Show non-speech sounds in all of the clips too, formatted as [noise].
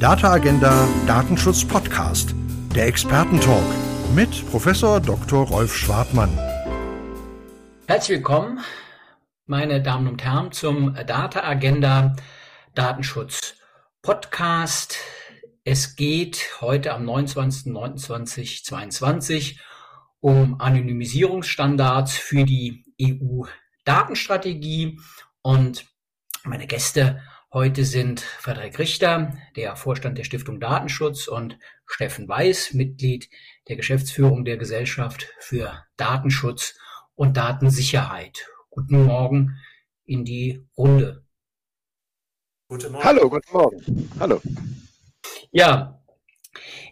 Data Agenda Datenschutz Podcast, der Expertentalk mit Professor Dr. Rolf Schwartmann. Herzlich willkommen, meine Damen und Herren, zum Data Agenda Datenschutz Podcast. Es geht heute am 29.09.2022 um Anonymisierungsstandards für die EU-Datenstrategie und meine Gäste heute sind Frederik Richter, der Vorstand der Stiftung Datenschutz und Steffen Weiß, Mitglied der Geschäftsführung der Gesellschaft für Datenschutz und Datensicherheit. Guten Morgen in die Runde. Guten Morgen. Hallo, guten Morgen. Hallo. Ja,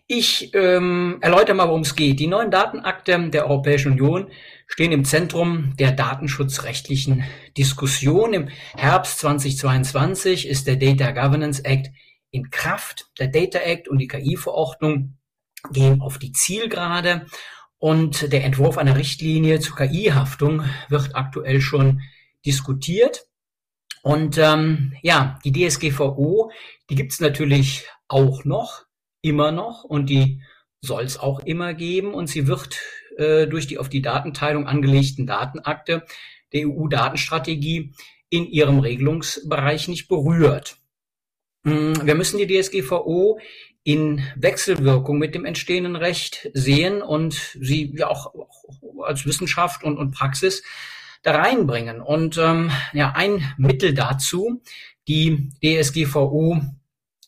ich ähm, erläutere mal, worum es geht. Die neuen Datenakte der Europäischen Union stehen im Zentrum der datenschutzrechtlichen Diskussion. Im Herbst 2022 ist der Data Governance Act in Kraft. Der Data Act und die KI-Verordnung gehen auf die Zielgerade und der Entwurf einer Richtlinie zur KI-Haftung wird aktuell schon diskutiert. Und ähm, ja, die DSGVO, die gibt es natürlich auch noch immer noch und die soll es auch immer geben und sie wird äh, durch die auf die Datenteilung angelegten Datenakte der EU-Datenstrategie in ihrem Regelungsbereich nicht berührt. Hm, wir müssen die DSGVO in Wechselwirkung mit dem entstehenden Recht sehen und sie ja auch, als Wissenschaft und, und Praxis da reinbringen. Und ähm, ja, ein Mittel dazu, die DSGVO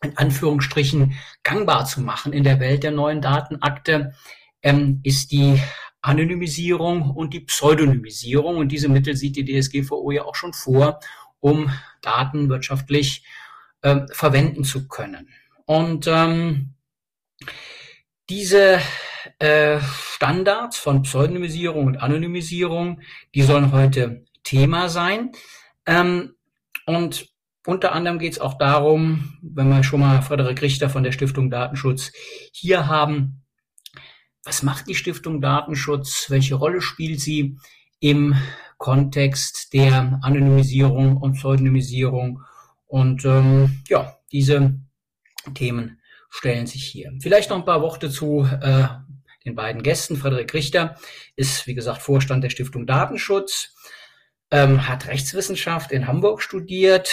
in Anführungsstrichen gangbar zu machen in der Welt der neuen Datenakte, ähm, ist die Anonymisierung und die Pseudonymisierung. Und diese Mittel sieht die DSGVO ja auch schon vor, um Daten wirtschaftlich ähm, verwenden zu können. Und ähm, diese äh, Standards von Pseudonymisierung und Anonymisierung, die sollen heute Thema sein. Ähm, und unter anderem geht es auch darum, wenn wir schon mal Frederik Richter von der Stiftung Datenschutz hier haben, was macht die Stiftung Datenschutz? Welche Rolle spielt sie im Kontext der Anonymisierung und Pseudonymisierung? Und ähm, ja, diese Themen stellen sich hier. Vielleicht noch ein paar Worte zu äh, den beiden Gästen. Frederik Richter ist, wie gesagt, Vorstand der Stiftung Datenschutz ähm, hat Rechtswissenschaft in Hamburg studiert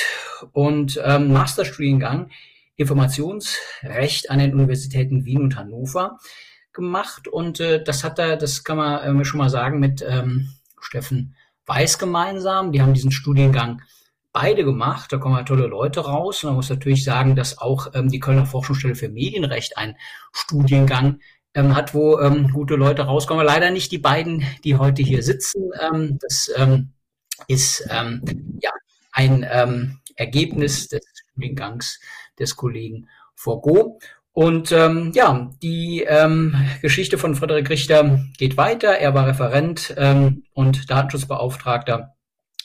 und ähm, Masterstudiengang Informationsrecht an den Universitäten Wien und Hannover gemacht. Und äh, das hat er, das kann man äh, schon mal sagen, mit ähm, Steffen Weiß gemeinsam. Die haben diesen Studiengang beide gemacht. Da kommen halt tolle Leute raus. Und man muss natürlich sagen, dass auch ähm, die Kölner Forschungsstelle für Medienrecht einen Studiengang ähm, hat, wo ähm, gute Leute rauskommen. Leider nicht die beiden, die heute hier sitzen. Ähm, das ähm, ist ähm, ja ein ähm, Ergebnis des Studiengangs des Kollegen Forgo. Und ähm, ja, die ähm, Geschichte von Frederik Richter geht weiter. Er war Referent ähm, und Datenschutzbeauftragter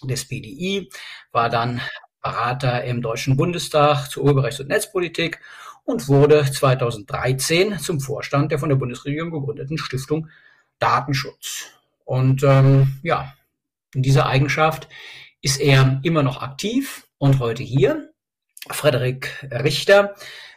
des BDI, war dann Berater im Deutschen Bundestag zur Urheberrechts- und Netzpolitik und wurde 2013 zum Vorstand der von der Bundesregierung gegründeten Stiftung Datenschutz. Und ähm, ja, in dieser Eigenschaft ist er immer noch aktiv und heute hier. Frederik Richter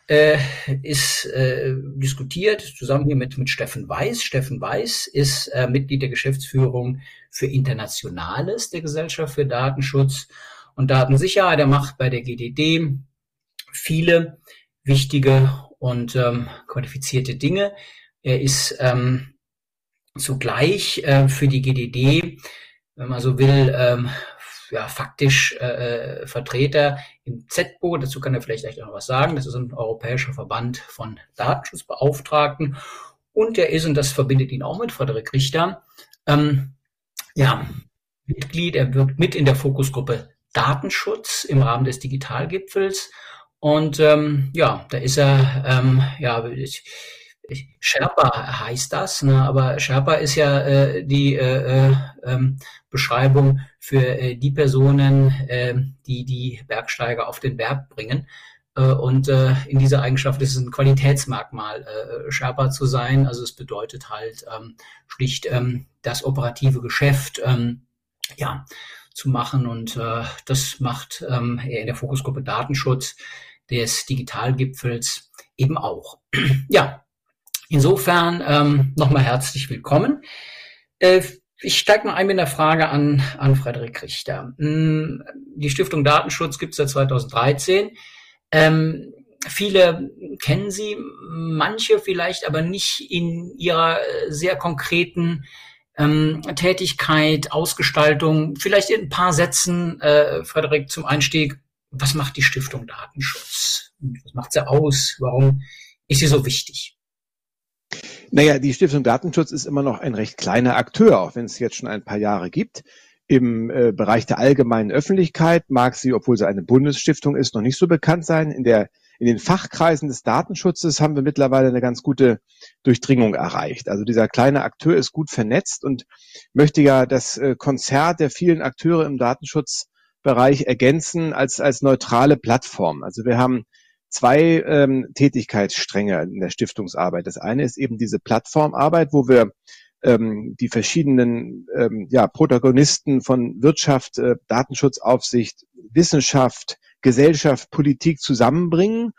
äh, ist äh, diskutiert zusammen hier mit, mit Steffen Weiß. Steffen Weiß ist äh, Mitglied der Geschäftsführung für Internationales der Gesellschaft für Datenschutz und Datensicherheit. Er macht bei der GDD viele wichtige und ähm, qualifizierte Dinge. Er ist ähm, zugleich äh, für die GDD wenn man so will, ähm, ja, faktisch äh, äh Vertreter im ZBO. Dazu kann er vielleicht gleich noch was sagen. Das ist ein europäischer Verband von Datenschutzbeauftragten. Und er ist, und das verbindet ihn auch mit Frederik Richter, ähm, ja, Mitglied, er wirkt mit in der Fokusgruppe Datenschutz im Rahmen des Digitalgipfels. Und ähm, ja, da ist er, ähm, ja, ich, Sherpa heißt das, ne? aber Sherpa ist ja äh, die äh, äh, ähm, Beschreibung für äh, die Personen, äh, die die Bergsteiger auf den Berg bringen. Äh, und äh, in dieser Eigenschaft ist es ein Qualitätsmerkmal, äh, Sherpa zu sein. Also es bedeutet halt ähm, schlicht ähm, das operative Geschäft ähm, ja, zu machen. Und äh, das macht ähm, er in der Fokusgruppe Datenschutz des Digitalgipfels eben auch. [clears throat] ja, insofern ähm, nochmal herzlich willkommen. Äh, ich steige mal ein mit einer Frage an, an Frederik Richter. Hm, die Stiftung Datenschutz gibt es seit 2013. Ähm, viele kennen sie, manche vielleicht aber nicht in ihrer sehr konkreten ähm, Tätigkeit, Ausgestaltung. Vielleicht in ein paar Sätzen, äh, Frederik, zum Einstieg. Was macht die Stiftung Datenschutz? Was macht sie aus? Warum ist sie so wichtig? Naja, die Stiftung Datenschutz ist immer noch ein recht kleiner Akteur, auch wenn es jetzt schon ein paar Jahre gibt. Im äh, Bereich der allgemeinen Öffentlichkeit mag sie, obwohl sie eine Bundesstiftung ist, noch nicht so bekannt sein. In der in den Fachkreisen des Datenschutzes haben wir mittlerweile eine ganz gute Durchdringung erreicht. Also dieser kleine Akteur ist gut vernetzt und möchte ja das äh, Konzert der vielen Akteure im Datenschutzbereich ergänzen als, als neutrale Plattform. Also wir haben zwei ähm, Tätigkeitsstränge in der Stiftungsarbeit. Das eine ist eben diese Plattformarbeit, wo wir ähm, die verschiedenen ähm, ja, Protagonisten von Wirtschaft, äh, Datenschutzaufsicht, Wissenschaft, Gesellschaft, Politik zusammenbringen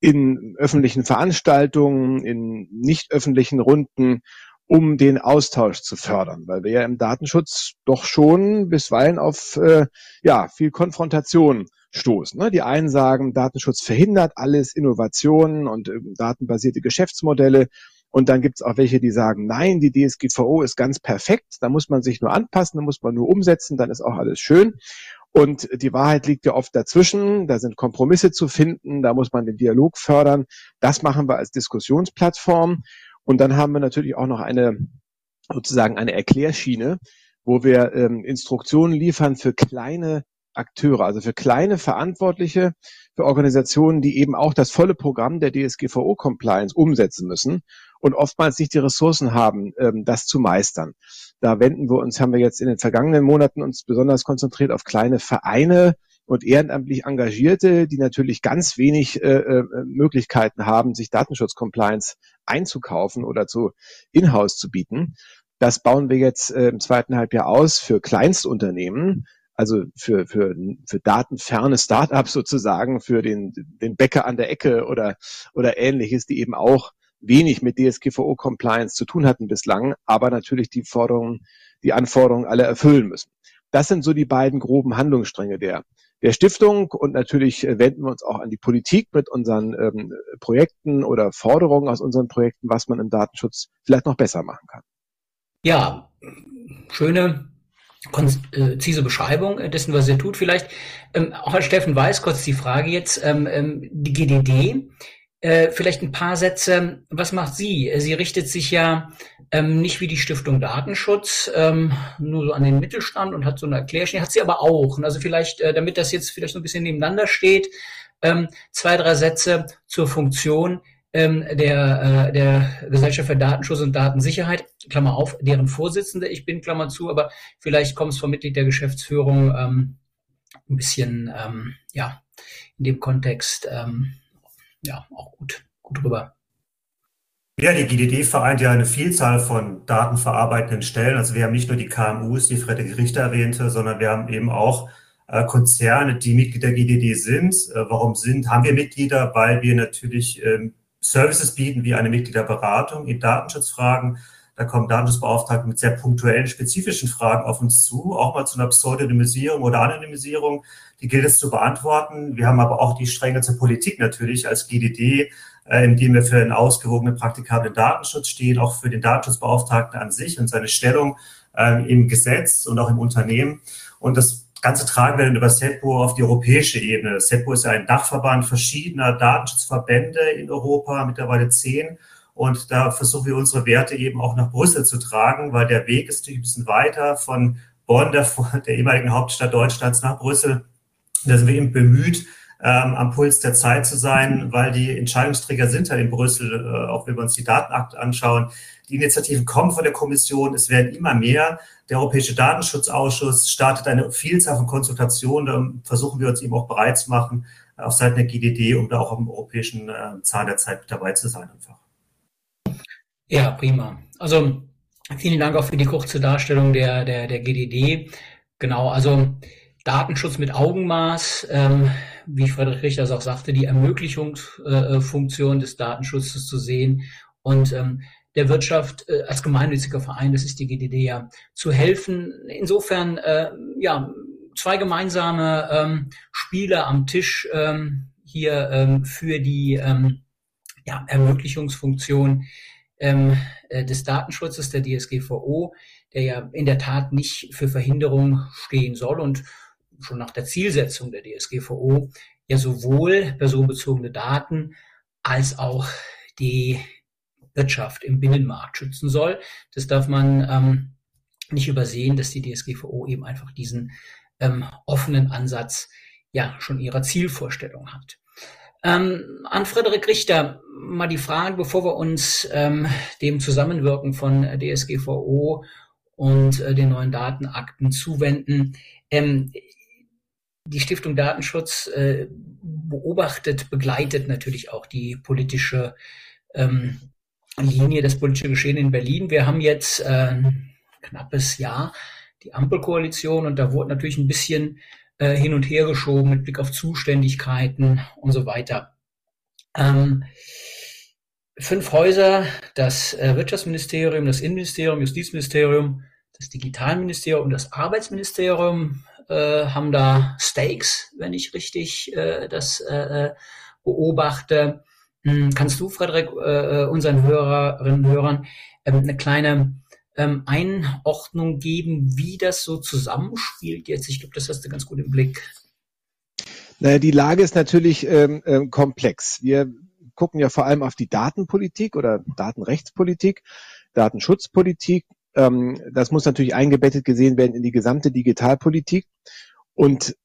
in öffentlichen Veranstaltungen, in nicht öffentlichen Runden, um den Austausch zu fördern, weil wir ja im Datenschutz doch schon bisweilen auf äh, ja viel Konfrontation stoßen. Ne? Die einen sagen, Datenschutz verhindert alles, Innovationen und äh, datenbasierte Geschäftsmodelle. Und dann gibt es auch welche, die sagen, nein, die DSGVO ist ganz perfekt, da muss man sich nur anpassen, da muss man nur umsetzen, dann ist auch alles schön. Und die Wahrheit liegt ja oft dazwischen. Da sind Kompromisse zu finden. Da muss man den Dialog fördern. Das machen wir als Diskussionsplattform. Und dann haben wir natürlich auch noch eine, sozusagen eine Erklärschiene, wo wir ähm, Instruktionen liefern für kleine Akteure, also für kleine Verantwortliche, für Organisationen, die eben auch das volle Programm der DSGVO-Compliance umsetzen müssen und oftmals nicht die Ressourcen haben, ähm, das zu meistern. Da wenden wir uns, haben wir jetzt in den vergangenen Monaten uns besonders konzentriert auf kleine Vereine und ehrenamtlich Engagierte, die natürlich ganz wenig äh, äh, Möglichkeiten haben, sich Datenschutz-Compliance einzukaufen oder zu in-house zu bieten. Das bauen wir jetzt äh, im zweiten Halbjahr aus für Kleinstunternehmen, also für, für, für datenferne Startups sozusagen, für den, den Bäcker an der Ecke oder, oder ähnliches, die eben auch wenig mit DSGVO-Compliance zu tun hatten bislang, aber natürlich die Forderungen, die Anforderungen alle erfüllen müssen. Das sind so die beiden groben Handlungsstränge der, der Stiftung und natürlich äh, wenden wir uns auch an die Politik mit unseren ähm, Projekten oder Forderungen aus unseren Projekten, was man im Datenschutz vielleicht noch besser machen kann. Ja, schöne konzise Beschreibung dessen, was er tut. Vielleicht ähm, auch Herr Steffen Weiß kurz die Frage jetzt, ähm, ähm die GDD äh, vielleicht ein paar Sätze. Was macht sie? Sie richtet sich ja ähm, nicht wie die Stiftung Datenschutz ähm, nur so an den Mittelstand und hat so eine Erklärung. Hat sie aber auch. Also vielleicht, äh, damit das jetzt vielleicht so ein bisschen nebeneinander steht, ähm, zwei, drei Sätze zur Funktion ähm, der, äh, der Gesellschaft für Datenschutz und Datensicherheit, Klammer auf, deren Vorsitzende ich bin, Klammer zu, aber vielleicht kommt es vom Mitglied der Geschäftsführung ähm, ein bisschen, ähm, ja, in dem Kontext ähm, ja, auch gut, gut rüber. Ja, die GDD vereint ja eine Vielzahl von datenverarbeitenden Stellen. Also wir haben nicht nur die KMUs, die Frederik Richter erwähnte, sondern wir haben eben auch äh, Konzerne, die Mitglied der GDD sind. Äh, warum sind, haben wir Mitglieder? Weil wir natürlich ähm, Services bieten wie eine Mitgliederberatung in Datenschutzfragen. Da kommen Datenschutzbeauftragte mit sehr punktuellen, spezifischen Fragen auf uns zu, auch mal zu einer Pseudonymisierung oder Anonymisierung. Die gilt es zu beantworten. Wir haben aber auch die Stränge zur Politik natürlich als GDD, äh, in dem wir für einen ausgewogenen, praktikablen Datenschutz stehen, auch für den Datenschutzbeauftragten an sich und seine Stellung äh, im Gesetz und auch im Unternehmen. Und das Ganze tragen wir dann über SEPO auf die europäische Ebene. SEPO ist ja ein Dachverband verschiedener Datenschutzverbände in Europa, mittlerweile zehn. Und da versuchen wir unsere Werte eben auch nach Brüssel zu tragen, weil der Weg ist natürlich ein bisschen weiter von Bonn, der, [laughs] der ehemaligen Hauptstadt Deutschlands, nach Brüssel. Da sind wir eben bemüht, ähm, am Puls der Zeit zu sein, weil die Entscheidungsträger sind ja in Brüssel, äh, auch wenn wir uns die Datenakte anschauen. Die Initiativen kommen von der Kommission, es werden immer mehr. Der Europäische Datenschutzausschuss startet eine Vielzahl von Konsultationen. Da versuchen wir uns eben auch bereit zu machen auf Seiten der GDD, um da auch am europäischen äh, Zahn der Zeit mit dabei zu sein einfach. Ja, prima. Also vielen Dank auch für die kurze Darstellung der, der, der GDD. Genau, also Datenschutz mit Augenmaß. Ähm, wie Friedrich Richter auch sagte, die Ermöglichungsfunktion äh, des Datenschutzes zu sehen und ähm, der Wirtschaft äh, als gemeinnütziger Verein, das ist die GDD ja, zu helfen. Insofern, äh, ja, zwei gemeinsame ähm, Spiele am Tisch ähm, hier ähm, für die ähm, ja, Ermöglichungsfunktion ähm, äh, des Datenschutzes der DSGVO, der ja in der Tat nicht für Verhinderung stehen soll und schon nach der Zielsetzung der DSGVO ja sowohl personenbezogene Daten als auch die Wirtschaft im Binnenmarkt schützen soll. Das darf man ähm, nicht übersehen, dass die DSGVO eben einfach diesen ähm, offenen Ansatz ja schon ihrer Zielvorstellung hat. Ähm, an Frederik Richter mal die Frage, bevor wir uns ähm, dem Zusammenwirken von DSGVO und äh, den neuen Datenakten zuwenden. Ähm, die Stiftung Datenschutz äh, beobachtet, begleitet natürlich auch die politische ähm, Linie, das politische Geschehen in Berlin. Wir haben jetzt äh, ein knappes Jahr die Ampelkoalition und da wurde natürlich ein bisschen äh, hin und her geschoben mit Blick auf Zuständigkeiten und so weiter. Ähm, fünf Häuser, das äh, Wirtschaftsministerium, das Innenministerium, Justizministerium, das Digitalministerium und das Arbeitsministerium äh, haben da Stakes, wenn ich richtig äh, das äh, äh beobachte. Hm, kannst du, Frederik, äh, äh, unseren Hörerinnen und Hörern ähm, eine kleine ähm, Einordnung geben, wie das so zusammenspielt jetzt? Ich glaube, das hast du ganz gut im Blick. Naja, die Lage ist natürlich ähm, äh, komplex. Wir gucken ja vor allem auf die Datenpolitik oder Datenrechtspolitik, Datenschutzpolitik. Ähm, das muss natürlich eingebettet gesehen werden in die gesamte Digitalpolitik. Und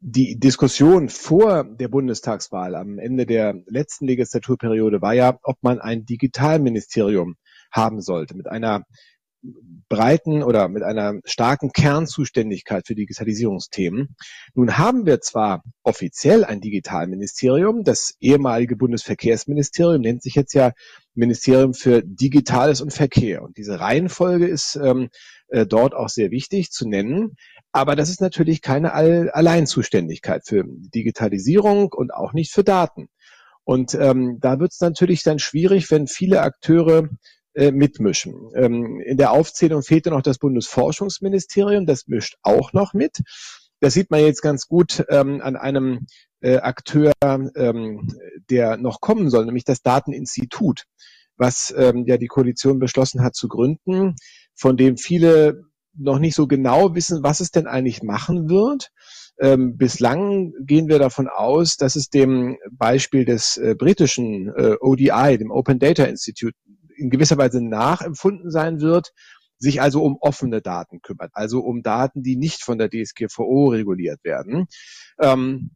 die Diskussion vor der Bundestagswahl am Ende der letzten Legislaturperiode war ja, ob man ein Digitalministerium haben sollte mit einer breiten oder mit einer starken Kernzuständigkeit für Digitalisierungsthemen. Nun haben wir zwar offiziell ein Digitalministerium, das ehemalige Bundesverkehrsministerium nennt sich jetzt ja Ministerium für Digitales und Verkehr. Und diese Reihenfolge ist ähm, äh, dort auch sehr wichtig zu nennen. Aber das ist natürlich keine All Alleinzuständigkeit für Digitalisierung und auch nicht für Daten. Und ähm, da wird es natürlich dann schwierig, wenn viele Akteure äh, mitmischen. Ähm, in der Aufzählung fehlte noch das Bundesforschungsministerium, das mischt auch noch mit. Das sieht man jetzt ganz gut ähm, an einem äh, Akteur, ähm, der noch kommen soll, nämlich das Dateninstitut, was ähm, ja die Koalition beschlossen hat zu gründen, von dem viele noch nicht so genau wissen, was es denn eigentlich machen wird. Ähm, bislang gehen wir davon aus, dass es dem Beispiel des äh, britischen äh, ODI, dem Open Data Institute, in gewisser Weise nachempfunden sein wird, sich also um offene Daten kümmert, also um Daten, die nicht von der DSGVO reguliert werden. Ähm,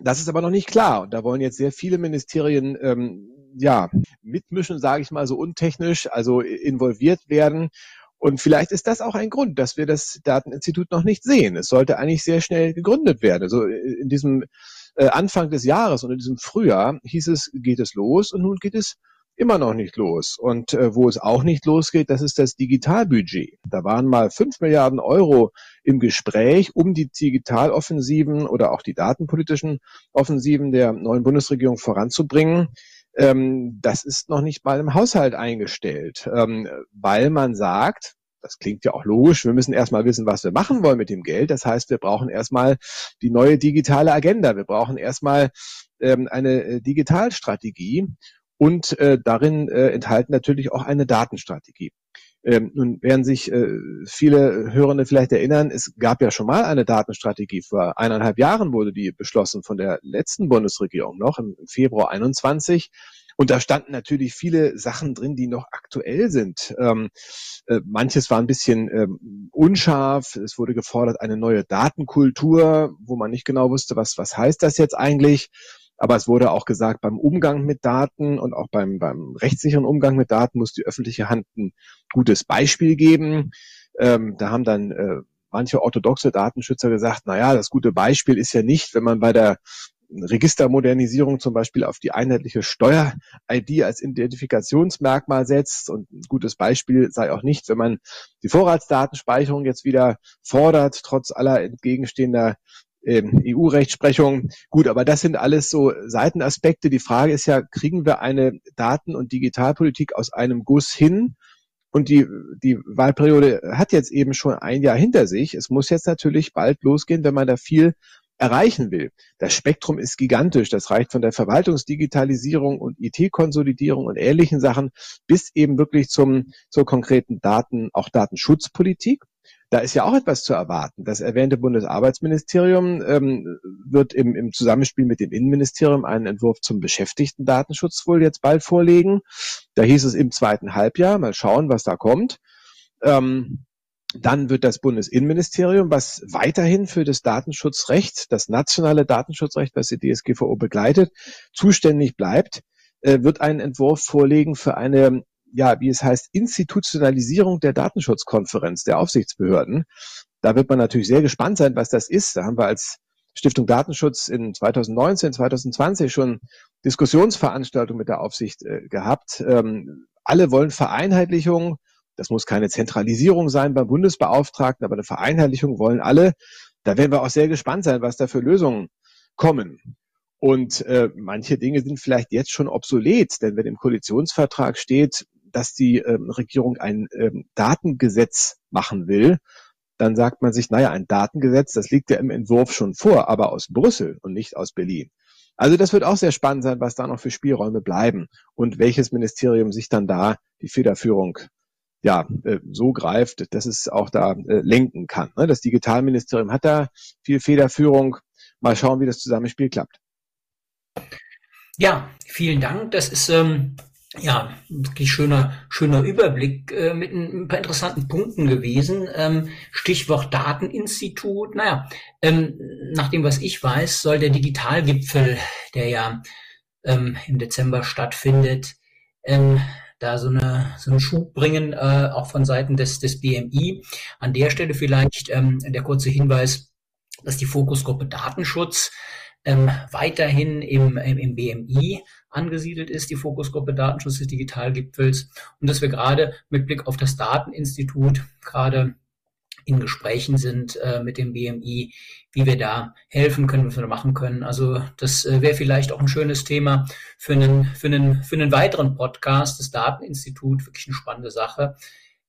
das ist aber noch nicht klar und da wollen jetzt sehr viele Ministerien ähm, ja mitmischen, sage ich mal so untechnisch, also involviert werden. Und vielleicht ist das auch ein Grund, dass wir das Dateninstitut noch nicht sehen. Es sollte eigentlich sehr schnell gegründet werden. Also in diesem äh, Anfang des Jahres und in diesem Frühjahr hieß es, geht es los und nun geht es immer noch nicht los. Und äh, wo es auch nicht losgeht, das ist das Digitalbudget. Da waren mal fünf Milliarden Euro im Gespräch, um die Digitaloffensiven oder auch die datenpolitischen Offensiven der neuen Bundesregierung voranzubringen. Ähm, das ist noch nicht mal im Haushalt eingestellt, ähm, weil man sagt, das klingt ja auch logisch. Wir müssen erstmal wissen, was wir machen wollen mit dem Geld. Das heißt, wir brauchen erstmal die neue digitale Agenda. Wir brauchen erstmal ähm, eine äh, Digitalstrategie und äh, darin äh, enthalten natürlich auch eine Datenstrategie. Ähm, nun werden sich äh, viele Hörende vielleicht erinnern, es gab ja schon mal eine Datenstrategie. Vor eineinhalb Jahren wurde die beschlossen von der letzten Bundesregierung noch im Februar 21. Und da standen natürlich viele Sachen drin, die noch aktuell sind. Ähm, äh, manches war ein bisschen ähm, unscharf. Es wurde gefordert eine neue Datenkultur, wo man nicht genau wusste, was, was heißt das jetzt eigentlich. Aber es wurde auch gesagt, beim Umgang mit Daten und auch beim, beim rechtssicheren Umgang mit Daten muss die öffentliche Hand ein gutes Beispiel geben. Ähm, da haben dann äh, manche orthodoxe Datenschützer gesagt, na ja, das gute Beispiel ist ja nicht, wenn man bei der Registermodernisierung zum Beispiel auf die einheitliche Steuer-ID als Identifikationsmerkmal setzt. Und ein gutes Beispiel sei auch nicht, wenn man die Vorratsdatenspeicherung jetzt wieder fordert, trotz aller entgegenstehender EU-Rechtsprechung. Gut, aber das sind alles so Seitenaspekte. Die Frage ist ja, kriegen wir eine Daten- und Digitalpolitik aus einem Guss hin? Und die, die Wahlperiode hat jetzt eben schon ein Jahr hinter sich. Es muss jetzt natürlich bald losgehen, wenn man da viel erreichen will. Das Spektrum ist gigantisch. Das reicht von der Verwaltungsdigitalisierung und IT-Konsolidierung und ähnlichen Sachen bis eben wirklich zum, zur konkreten Daten, auch Datenschutzpolitik. Da ist ja auch etwas zu erwarten. Das erwähnte Bundesarbeitsministerium ähm, wird im, im Zusammenspiel mit dem Innenministerium einen Entwurf zum Beschäftigten-Datenschutz wohl jetzt bald vorlegen. Da hieß es im zweiten Halbjahr. Mal schauen, was da kommt. Ähm, dann wird das Bundesinnenministerium, was weiterhin für das Datenschutzrecht, das nationale Datenschutzrecht, was die DSGVO begleitet, zuständig bleibt, äh, wird einen Entwurf vorlegen für eine, ja, wie es heißt, Institutionalisierung der Datenschutzkonferenz der Aufsichtsbehörden. Da wird man natürlich sehr gespannt sein, was das ist. Da haben wir als Stiftung Datenschutz in 2019, 2020 schon Diskussionsveranstaltungen mit der Aufsicht äh, gehabt. Ähm, alle wollen Vereinheitlichung das muss keine Zentralisierung sein beim Bundesbeauftragten, aber eine Vereinheitlichung wollen alle. Da werden wir auch sehr gespannt sein, was da für Lösungen kommen. Und äh, manche Dinge sind vielleicht jetzt schon obsolet, denn wenn im Koalitionsvertrag steht, dass die ähm, Regierung ein ähm, Datengesetz machen will, dann sagt man sich, naja, ein Datengesetz, das liegt ja im Entwurf schon vor, aber aus Brüssel und nicht aus Berlin. Also das wird auch sehr spannend sein, was da noch für Spielräume bleiben und welches Ministerium sich dann da die Federführung ja, äh, so greift, dass es auch da äh, lenken kann. Ne? Das Digitalministerium hat da viel Federführung. Mal schauen, wie das Zusammenspiel klappt. Ja, vielen Dank. Das ist ähm, ja wirklich schöner, schöner Überblick äh, mit ein paar interessanten Punkten gewesen. Ähm, Stichwort Dateninstitut. Naja, ähm, nach dem, was ich weiß, soll der Digitalgipfel, der ja ähm, im Dezember stattfindet, ähm, da so, eine, so einen Schub bringen, äh, auch von Seiten des, des BMI. An der Stelle vielleicht ähm, der kurze Hinweis, dass die Fokusgruppe Datenschutz ähm, weiterhin im, im, im BMI angesiedelt ist, die Fokusgruppe Datenschutz des Digitalgipfels und dass wir gerade mit Blick auf das Dateninstitut gerade in Gesprächen sind äh, mit dem BMI, wie wir da helfen können, was wir da machen können. Also das äh, wäre vielleicht auch ein schönes Thema für einen, für, einen, für einen weiteren Podcast, das Dateninstitut, wirklich eine spannende Sache.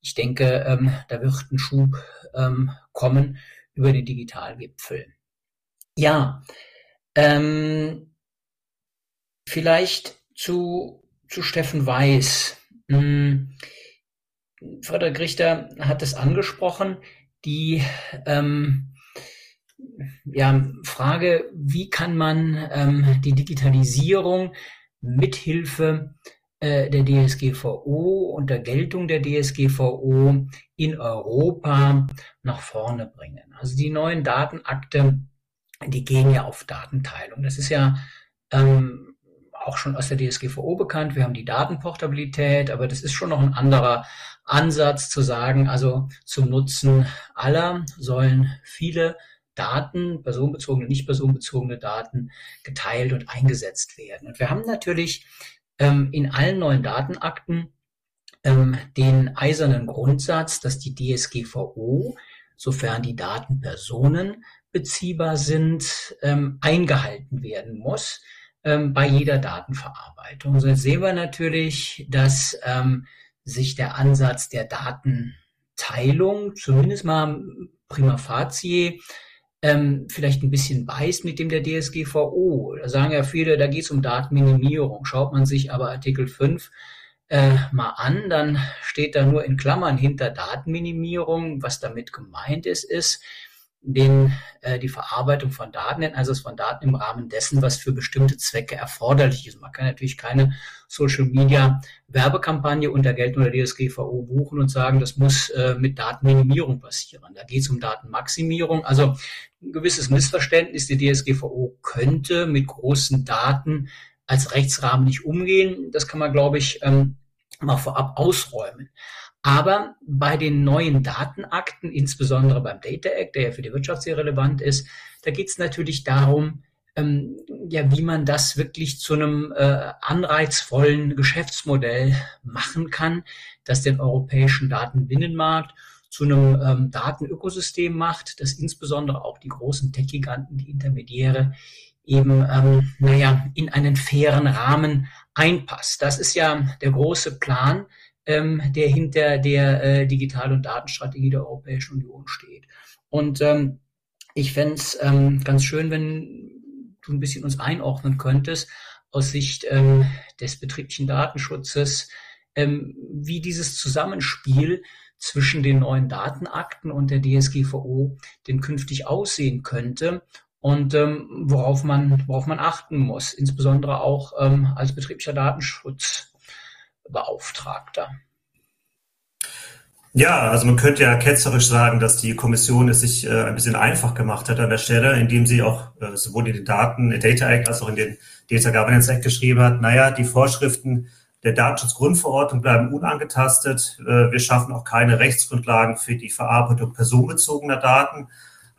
Ich denke, ähm, da wird ein Schub ähm, kommen über den Digitalgipfel. Ja, ähm, vielleicht zu, zu Steffen Weiß. Hm, Frederik Richter hat es angesprochen die ähm, ja, Frage, wie kann man ähm, die Digitalisierung mithilfe äh, der DSGVO und der Geltung der DSGVO in Europa nach vorne bringen. Also die neuen Datenakte, die gehen ja auf Datenteilung. Das ist ja ähm, auch schon aus der DSGVO bekannt. Wir haben die Datenportabilität, aber das ist schon noch ein anderer Ansatz zu sagen, also zum Nutzen aller sollen viele Daten, personenbezogene, nicht personenbezogene Daten geteilt und eingesetzt werden. Und wir haben natürlich ähm, in allen neuen Datenakten ähm, den eisernen Grundsatz, dass die DSGVO, sofern die Daten personenbeziehbar sind, ähm, eingehalten werden muss ähm, bei jeder Datenverarbeitung. So sehen wir natürlich, dass ähm, sich der Ansatz der Datenteilung, zumindest mal prima facie, ähm, vielleicht ein bisschen beißt mit dem der DSGVO. Da sagen ja viele, da geht es um Datenminimierung. Schaut man sich aber Artikel 5 äh, mal an, dann steht da nur in Klammern hinter Datenminimierung. Was damit gemeint ist, ist, den, äh, die Verarbeitung von Daten, den Einsatz von Daten im Rahmen dessen, was für bestimmte Zwecke erforderlich ist. Man kann natürlich keine Social Media Werbekampagne unter Geltung der DSGVO buchen und sagen, das muss äh, mit Datenminimierung passieren. Da geht es um Datenmaximierung. Also ein gewisses Missverständnis. Die DSGVO könnte mit großen Daten als Rechtsrahmen nicht umgehen. Das kann man, glaube ich, ähm, mal vorab ausräumen. Aber bei den neuen Datenakten, insbesondere beim Data Act, der ja für die Wirtschaft sehr relevant ist, da geht es natürlich darum, ähm, ja, wie man das wirklich zu einem äh, anreizvollen Geschäftsmodell machen kann, das den europäischen Datenbinnenmarkt zu einem ähm, Datenökosystem macht, das insbesondere auch die großen Tech-Giganten, die Intermediäre eben, ähm, naja, in einen fairen Rahmen einpasst. Das ist ja der große Plan, ähm, der hinter der äh, Digital- und Datenstrategie der Europäischen Union steht. Und ähm, ich fände es ähm, ganz schön, wenn du ein bisschen uns einordnen könntest aus Sicht ähm, des betrieblichen Datenschutzes, ähm, wie dieses Zusammenspiel zwischen den neuen Datenakten und der DSGVO denn künftig aussehen könnte und ähm, worauf man worauf man achten muss, insbesondere auch ähm, als betrieblicher Datenschutzbeauftragter. Ja, also man könnte ja ketzerisch sagen, dass die Kommission es sich äh, ein bisschen einfach gemacht hat an der Stelle, indem sie auch äh, sowohl in den Daten, in Data Act als auch in den Data Governance Act geschrieben hat, naja, die Vorschriften der Datenschutzgrundverordnung bleiben unangetastet. Äh, wir schaffen auch keine Rechtsgrundlagen für die Verarbeitung personenbezogener Daten.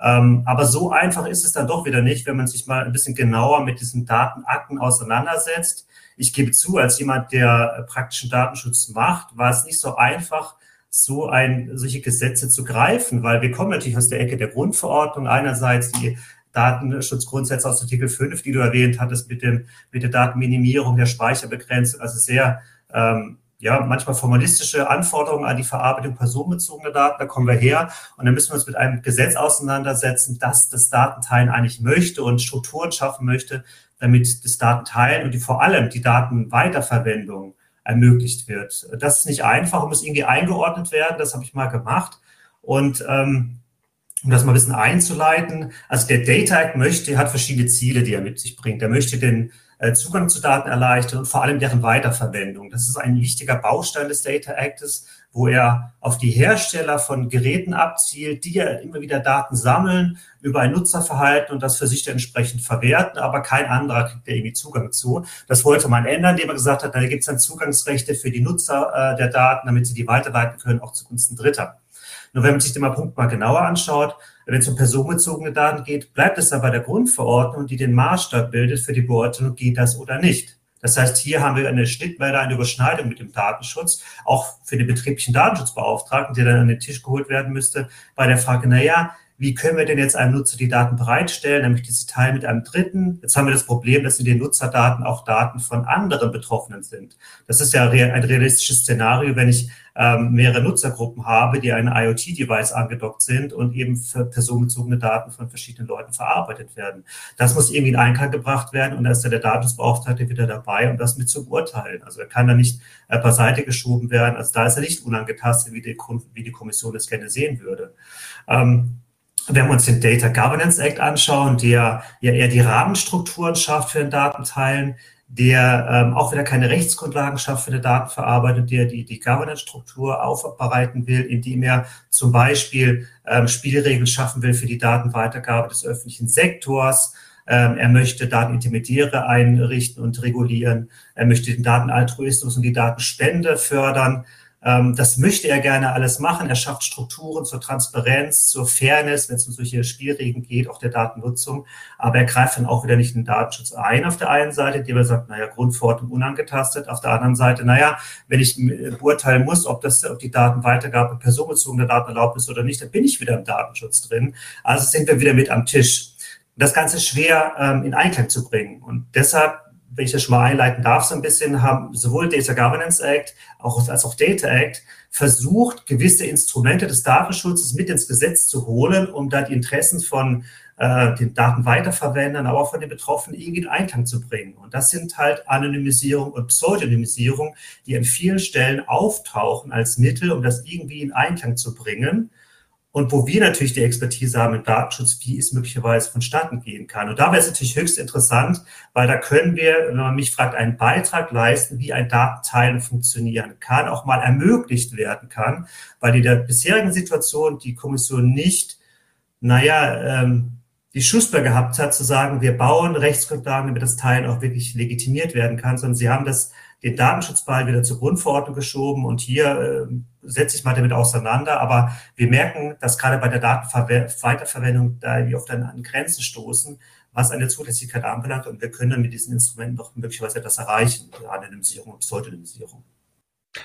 Ähm, aber so einfach ist es dann doch wieder nicht, wenn man sich mal ein bisschen genauer mit diesen Datenakten auseinandersetzt. Ich gebe zu, als jemand, der praktischen Datenschutz macht, war es nicht so einfach, so ein, solche Gesetze zu greifen, weil wir kommen natürlich aus der Ecke der Grundverordnung. Einerseits die Datenschutzgrundsätze aus Artikel 5, die du erwähnt hattest, mit, dem, mit der Datenminimierung, der Speicherbegrenzung, also sehr, ähm, ja, manchmal formalistische Anforderungen an die Verarbeitung personenbezogener Daten, da kommen wir her. Und dann müssen wir uns mit einem Gesetz auseinandersetzen, das das Datenteilen eigentlich möchte und Strukturen schaffen möchte, damit das Datenteilen und die, vor allem die Datenweiterverwendung ermöglicht wird. Das ist nicht einfach und muss irgendwie eingeordnet werden. Das habe ich mal gemacht. Und ähm, um das mal ein bisschen einzuleiten, also der Data Act möchte, hat verschiedene Ziele, die er mit sich bringt. Er möchte den Zugang zu Daten erleichtern und vor allem deren Weiterverwendung. Das ist ein wichtiger Baustein des Data Actes, wo er auf die Hersteller von Geräten abzielt, die ja immer wieder Daten sammeln über ein Nutzerverhalten und das für sich entsprechend verwerten, aber kein anderer kriegt da irgendwie Zugang zu. Das wollte man ändern, indem er gesagt hat, da gibt es dann Zugangsrechte für die Nutzer äh, der Daten, damit sie die weiterleiten können, auch zugunsten Dritter. Nur wenn man sich den Punkt mal genauer anschaut, wenn es um personenbezogene Daten geht, bleibt es aber der Grundverordnung, die den Maßstab bildet für die Beurteilung, geht das oder nicht. Das heißt, hier haben wir eine Schnittmenge, eine Überschneidung mit dem Datenschutz, auch für den betrieblichen Datenschutzbeauftragten, der dann an den Tisch geholt werden müsste, bei der Frage, na ja, wie können wir denn jetzt einem Nutzer die Daten bereitstellen, nämlich diese Teil mit einem Dritten. Jetzt haben wir das Problem, dass in den Nutzerdaten auch Daten von anderen Betroffenen sind. Das ist ja ein realistisches Szenario, wenn ich ähm, mehrere Nutzergruppen habe, die ein IoT-Device angedockt sind und eben für personenbezogene Daten von verschiedenen Leuten verarbeitet werden. Das muss irgendwie in Einklang gebracht werden und da ist ja der Datensbeauftragte wieder dabei, um das mit zu beurteilen. Also er kann da nicht äh, beiseite geschoben werden. Also da ist er nicht unangetastet, wie die, wie die Kommission das gerne sehen würde. Ähm, wenn wir uns den Data Governance Act anschauen, der ja eher die Rahmenstrukturen schafft für den Datenteilen, der ähm, auch wieder keine Rechtsgrundlagen schafft für die Datenverarbeitung, der die, die Governance-Struktur aufbereiten will, indem er zum Beispiel ähm, Spielregeln schaffen will für die Datenweitergabe des öffentlichen Sektors. Ähm, er möchte Datenintermediäre einrichten und regulieren. Er möchte den Datenaltruismus und die Datenspende fördern. Ähm, das möchte er gerne alles machen. Er schafft Strukturen zur Transparenz, zur Fairness, wenn es um solche Spielregeln geht, auch der Datennutzung. Aber er greift dann auch wieder nicht in den Datenschutz ein auf der einen Seite, indem er sagt, naja, Grundverordnung unangetastet. Auf der anderen Seite, naja, wenn ich beurteilen muss, ob das, ob die Datenweitergabe personenbezogener Daten erlaubt ist oder nicht, dann bin ich wieder im Datenschutz drin. Also sind wir wieder mit am Tisch. Das Ganze schwer ähm, in Einklang zu bringen. Und deshalb wenn ich das schon mal einleiten darf, so ein bisschen, haben sowohl Data Governance Act als auch Data Act versucht, gewisse Instrumente des Datenschutzes mit ins Gesetz zu holen, um da die Interessen von äh, den Datenweiterverwendern, aber auch von den Betroffenen irgendwie in Einklang zu bringen. Und das sind halt Anonymisierung und Pseudonymisierung, die an vielen Stellen auftauchen als Mittel, um das irgendwie in Einklang zu bringen und wo wir natürlich die Expertise haben im Datenschutz, wie es möglicherweise vonstatten gehen kann. Und da wäre es natürlich höchst interessant, weil da können wir, wenn man mich fragt, einen Beitrag leisten, wie ein Datenteilen funktionieren kann, auch mal ermöglicht werden kann, weil in der bisherigen Situation die Kommission nicht, naja, ähm, die Schussbar gehabt hat, zu sagen, wir bauen Rechtsgrundlagen, damit das Teilen auch wirklich legitimiert werden kann, sondern sie haben das den Datenschutzball wieder zur Grundverordnung geschoben und hier äh, setze ich mal damit auseinander. Aber wir merken, dass gerade bei der Datenweiterverwendung da wir oft an, an Grenzen stoßen, was eine Zulässigkeit anbelangt. Und wir können dann mit diesen Instrumenten doch möglicherweise etwas erreichen, Anonymisierung und Pseudonymisierung.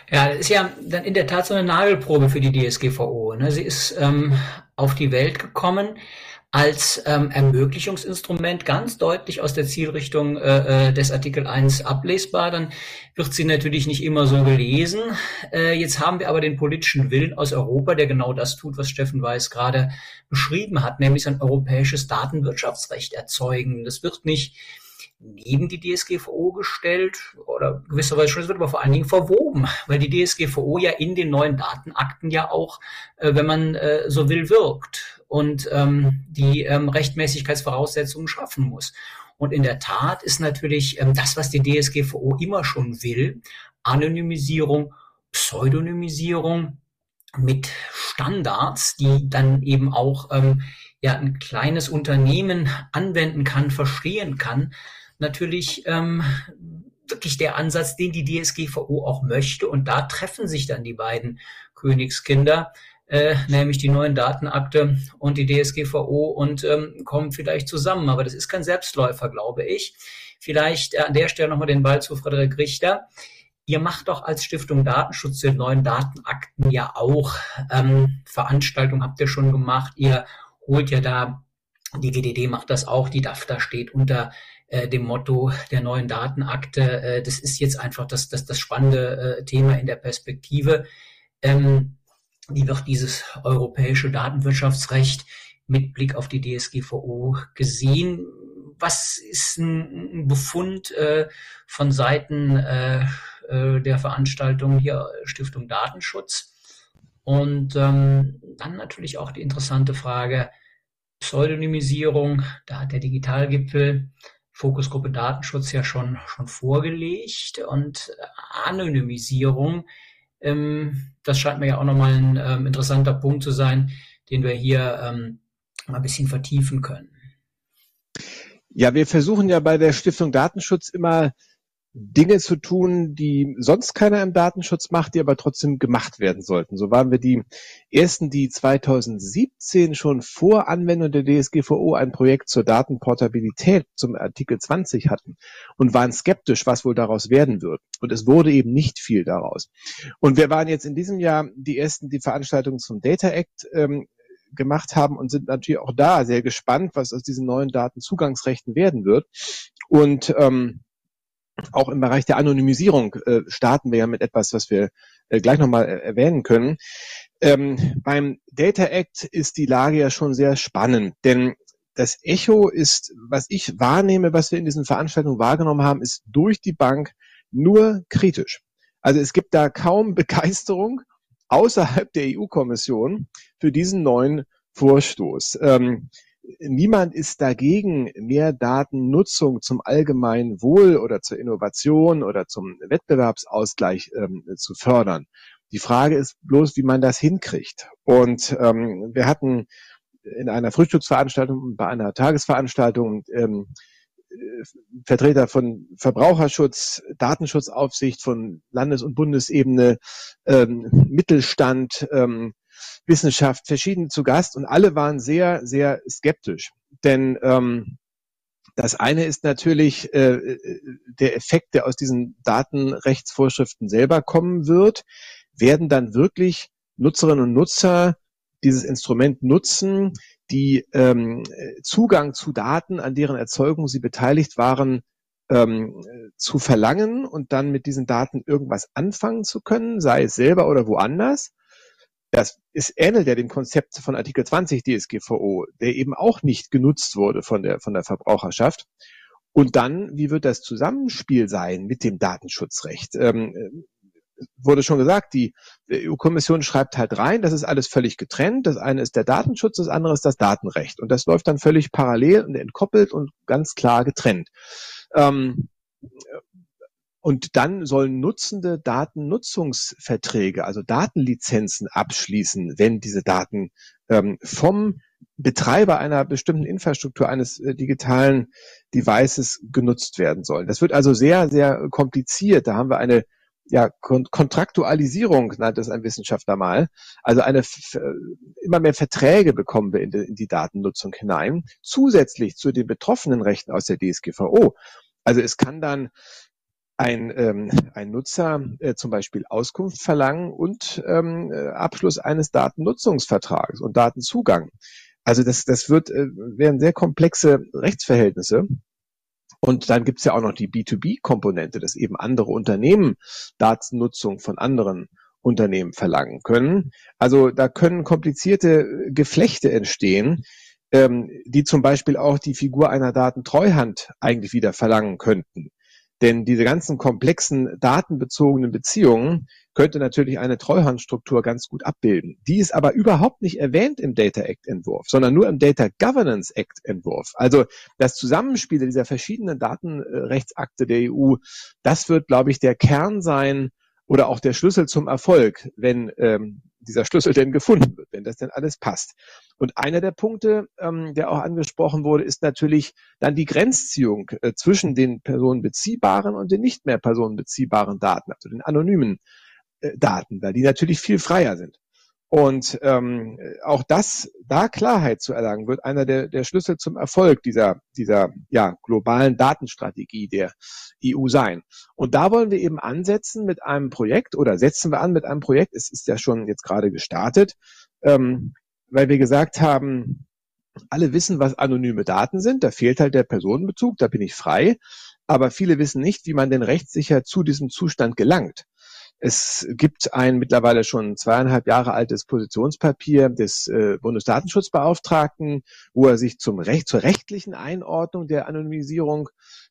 Ja, das ist ja dann in der Tat so eine Nagelprobe für die DSGVO. Ne? Sie ist ähm, auf die Welt gekommen als ähm, Ermöglichungsinstrument ganz deutlich aus der Zielrichtung äh, äh des Artikel 1 ablesbar, dann wird sie natürlich nicht immer so gelesen. Äh, jetzt haben wir aber den politischen Willen aus Europa, der genau das tut, was Steffen Weiß gerade beschrieben hat, nämlich ein europäisches Datenwirtschaftsrecht erzeugen. Das wird nicht neben die DSGVO gestellt oder gewisserweise schon, es wird aber vor allen Dingen verwoben, weil die DSGVO ja in den neuen Datenakten ja auch, äh, wenn man äh, so will, wirkt und ähm, die ähm, Rechtmäßigkeitsvoraussetzungen schaffen muss. Und in der Tat ist natürlich ähm, das, was die DSGVO immer schon will, Anonymisierung, Pseudonymisierung mit Standards, die dann eben auch ähm, ja ein kleines Unternehmen anwenden kann, verstehen kann, natürlich ähm, wirklich der Ansatz, den die DSGVO auch möchte. Und da treffen sich dann die beiden Königskinder äh, nämlich die neuen Datenakte und die DSGVO und ähm, kommen vielleicht zusammen. Aber das ist kein Selbstläufer, glaube ich. Vielleicht äh, an der Stelle nochmal den Ball zu Frederik Richter. Ihr macht doch als Stiftung Datenschutz den neuen Datenakten ja auch ähm, Veranstaltungen habt ihr schon gemacht. Ihr holt ja da, die GDD macht das auch, die DAFTA steht unter äh, dem Motto der neuen Datenakte. Äh, das ist jetzt einfach das, das, das spannende äh, Thema in der Perspektive. Ähm, wie wird dieses europäische Datenwirtschaftsrecht mit Blick auf die DSGVO gesehen? Was ist ein Befund äh, von Seiten äh, äh, der Veranstaltung hier Stiftung Datenschutz? Und ähm, dann natürlich auch die interessante Frage Pseudonymisierung. Da hat der Digitalgipfel Fokusgruppe Datenschutz ja schon, schon vorgelegt und Anonymisierung ähm, das scheint mir ja auch nochmal ein ähm, interessanter Punkt zu sein, den wir hier ähm, mal ein bisschen vertiefen können. Ja, wir versuchen ja bei der Stiftung Datenschutz immer Dinge zu tun, die sonst keiner im Datenschutz macht, die aber trotzdem gemacht werden sollten. So waren wir die ersten, die 2017 schon vor Anwendung der DSGVO ein Projekt zur Datenportabilität zum Artikel 20 hatten und waren skeptisch, was wohl daraus werden wird. Und es wurde eben nicht viel daraus. Und wir waren jetzt in diesem Jahr die ersten, die Veranstaltungen zum Data Act ähm, gemacht haben und sind natürlich auch da sehr gespannt, was aus diesen neuen Datenzugangsrechten werden wird. Und ähm, auch im Bereich der Anonymisierung äh, starten wir ja mit etwas, was wir äh, gleich nochmal äh, erwähnen können. Ähm, beim Data Act ist die Lage ja schon sehr spannend, denn das Echo ist, was ich wahrnehme, was wir in diesen Veranstaltungen wahrgenommen haben, ist durch die Bank nur kritisch. Also es gibt da kaum [laughs] Begeisterung außerhalb der EU-Kommission für diesen neuen Vorstoß. Ähm, niemand ist dagegen, mehr Datennutzung zum allgemeinen Wohl oder zur Innovation oder zum Wettbewerbsausgleich ähm, zu fördern. Die Frage ist bloß, wie man das hinkriegt. Und ähm, wir hatten in einer Frühstücksveranstaltung und bei einer Tagesveranstaltung ähm, Vertreter von Verbraucherschutz, Datenschutzaufsicht von Landes- und Bundesebene, ähm, Mittelstand, ähm, Wissenschaft, verschiedene zu Gast und alle waren sehr, sehr skeptisch. Denn ähm, das eine ist natürlich äh, der Effekt, der aus diesen Datenrechtsvorschriften selber kommen wird. Werden dann wirklich Nutzerinnen und Nutzer dieses Instrument nutzen, die ähm, Zugang zu Daten, an deren Erzeugung sie beteiligt waren, ähm, zu verlangen und dann mit diesen Daten irgendwas anfangen zu können, sei es selber oder woanders. Das ist, ähnelt ja dem Konzept von Artikel 20 DSGVO, der eben auch nicht genutzt wurde von der, von der Verbraucherschaft. Und dann, wie wird das Zusammenspiel sein mit dem Datenschutzrecht? Ähm, wurde schon gesagt, die EU-Kommission schreibt halt rein, das ist alles völlig getrennt. Das eine ist der Datenschutz, das andere ist das Datenrecht. Und das läuft dann völlig parallel und entkoppelt und ganz klar getrennt. Ähm, und dann sollen Nutzende Datennutzungsverträge, also Datenlizenzen abschließen, wenn diese Daten ähm, vom Betreiber einer bestimmten Infrastruktur eines äh, digitalen Devices genutzt werden sollen. Das wird also sehr, sehr kompliziert. Da haben wir eine ja, Kon Kontraktualisierung, nannte es ein Wissenschaftler mal. Also eine immer mehr Verträge bekommen wir in die, in die Datennutzung hinein, zusätzlich zu den betroffenen Rechten aus der DSGVO. Also es kann dann ein, ähm, ein Nutzer äh, zum Beispiel Auskunft verlangen und ähm, äh, Abschluss eines Datennutzungsvertrages und Datenzugang. Also das, das wird, äh, werden sehr komplexe Rechtsverhältnisse. Und dann gibt's ja auch noch die B2B-Komponente, dass eben andere Unternehmen Datennutzung von anderen Unternehmen verlangen können. Also da können komplizierte Geflechte entstehen, ähm, die zum Beispiel auch die Figur einer Datentreuhand eigentlich wieder verlangen könnten. Denn diese ganzen komplexen datenbezogenen Beziehungen könnte natürlich eine Treuhandstruktur ganz gut abbilden. Die ist aber überhaupt nicht erwähnt im Data Act Entwurf, sondern nur im Data Governance Act Entwurf. Also das Zusammenspiel dieser verschiedenen Datenrechtsakte der EU, das wird, glaube ich, der Kern sein oder auch der Schlüssel zum Erfolg, wenn ähm, dieser Schlüssel denn gefunden wird, wenn das denn alles passt. Und einer der Punkte, ähm, der auch angesprochen wurde, ist natürlich dann die Grenzziehung äh, zwischen den personenbeziehbaren und den nicht mehr personenbeziehbaren Daten, also den anonymen äh, Daten, weil die natürlich viel freier sind. Und ähm, auch das, da Klarheit zu erlangen, wird einer der, der Schlüssel zum Erfolg dieser, dieser ja, globalen Datenstrategie der EU sein. Und da wollen wir eben ansetzen mit einem Projekt oder setzen wir an mit einem Projekt, es ist ja schon jetzt gerade gestartet, ähm, weil wir gesagt haben, alle wissen, was anonyme Daten sind, da fehlt halt der Personenbezug, da bin ich frei, aber viele wissen nicht, wie man denn rechtssicher zu diesem Zustand gelangt. Es gibt ein mittlerweile schon zweieinhalb Jahre altes Positionspapier des äh, Bundesdatenschutzbeauftragten, wo er sich zum Recht, zur rechtlichen Einordnung der Anonymisierung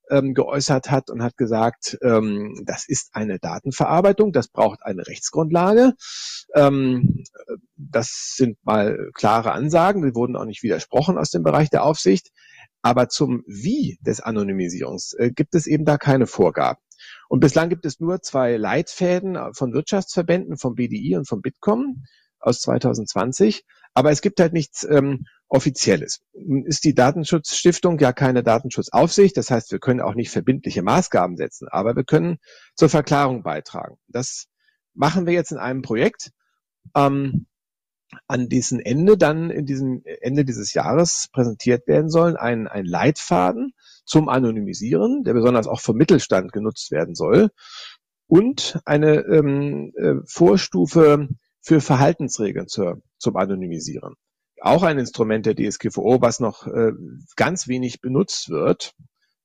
ähm, geäußert hat und hat gesagt, ähm, das ist eine Datenverarbeitung, das braucht eine Rechtsgrundlage. Ähm, das sind mal klare Ansagen, die wurden auch nicht widersprochen aus dem Bereich der Aufsicht. Aber zum Wie des Anonymisierungs äh, gibt es eben da keine Vorgaben. Und bislang gibt es nur zwei Leitfäden von Wirtschaftsverbänden, vom BDI und vom Bitkom aus 2020. Aber es gibt halt nichts ähm, Offizielles. Ist die Datenschutzstiftung ja keine Datenschutzaufsicht. Das heißt, wir können auch nicht verbindliche Maßgaben setzen, aber wir können zur Verklarung beitragen. Das machen wir jetzt in einem Projekt. Ähm, an diesem Ende dann in diesem Ende dieses Jahres präsentiert werden sollen, ein, ein Leitfaden zum Anonymisieren, der besonders auch vom Mittelstand genutzt werden soll, und eine ähm, äh, Vorstufe für Verhaltensregeln zur, zum Anonymisieren. Auch ein Instrument der DSGVO, was noch äh, ganz wenig benutzt wird,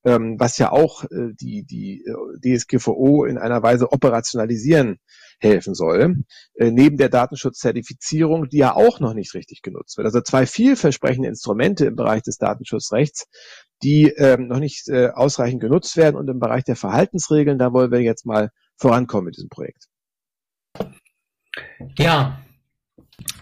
ähm, was ja auch äh, die, die äh, DSGVO in einer Weise operationalisieren helfen soll, äh, neben der Datenschutzzertifizierung, die ja auch noch nicht richtig genutzt wird. Also zwei vielversprechende Instrumente im Bereich des Datenschutzrechts, die ähm, noch nicht äh, ausreichend genutzt werden. Und im Bereich der Verhaltensregeln, da wollen wir jetzt mal vorankommen mit diesem Projekt. Ja,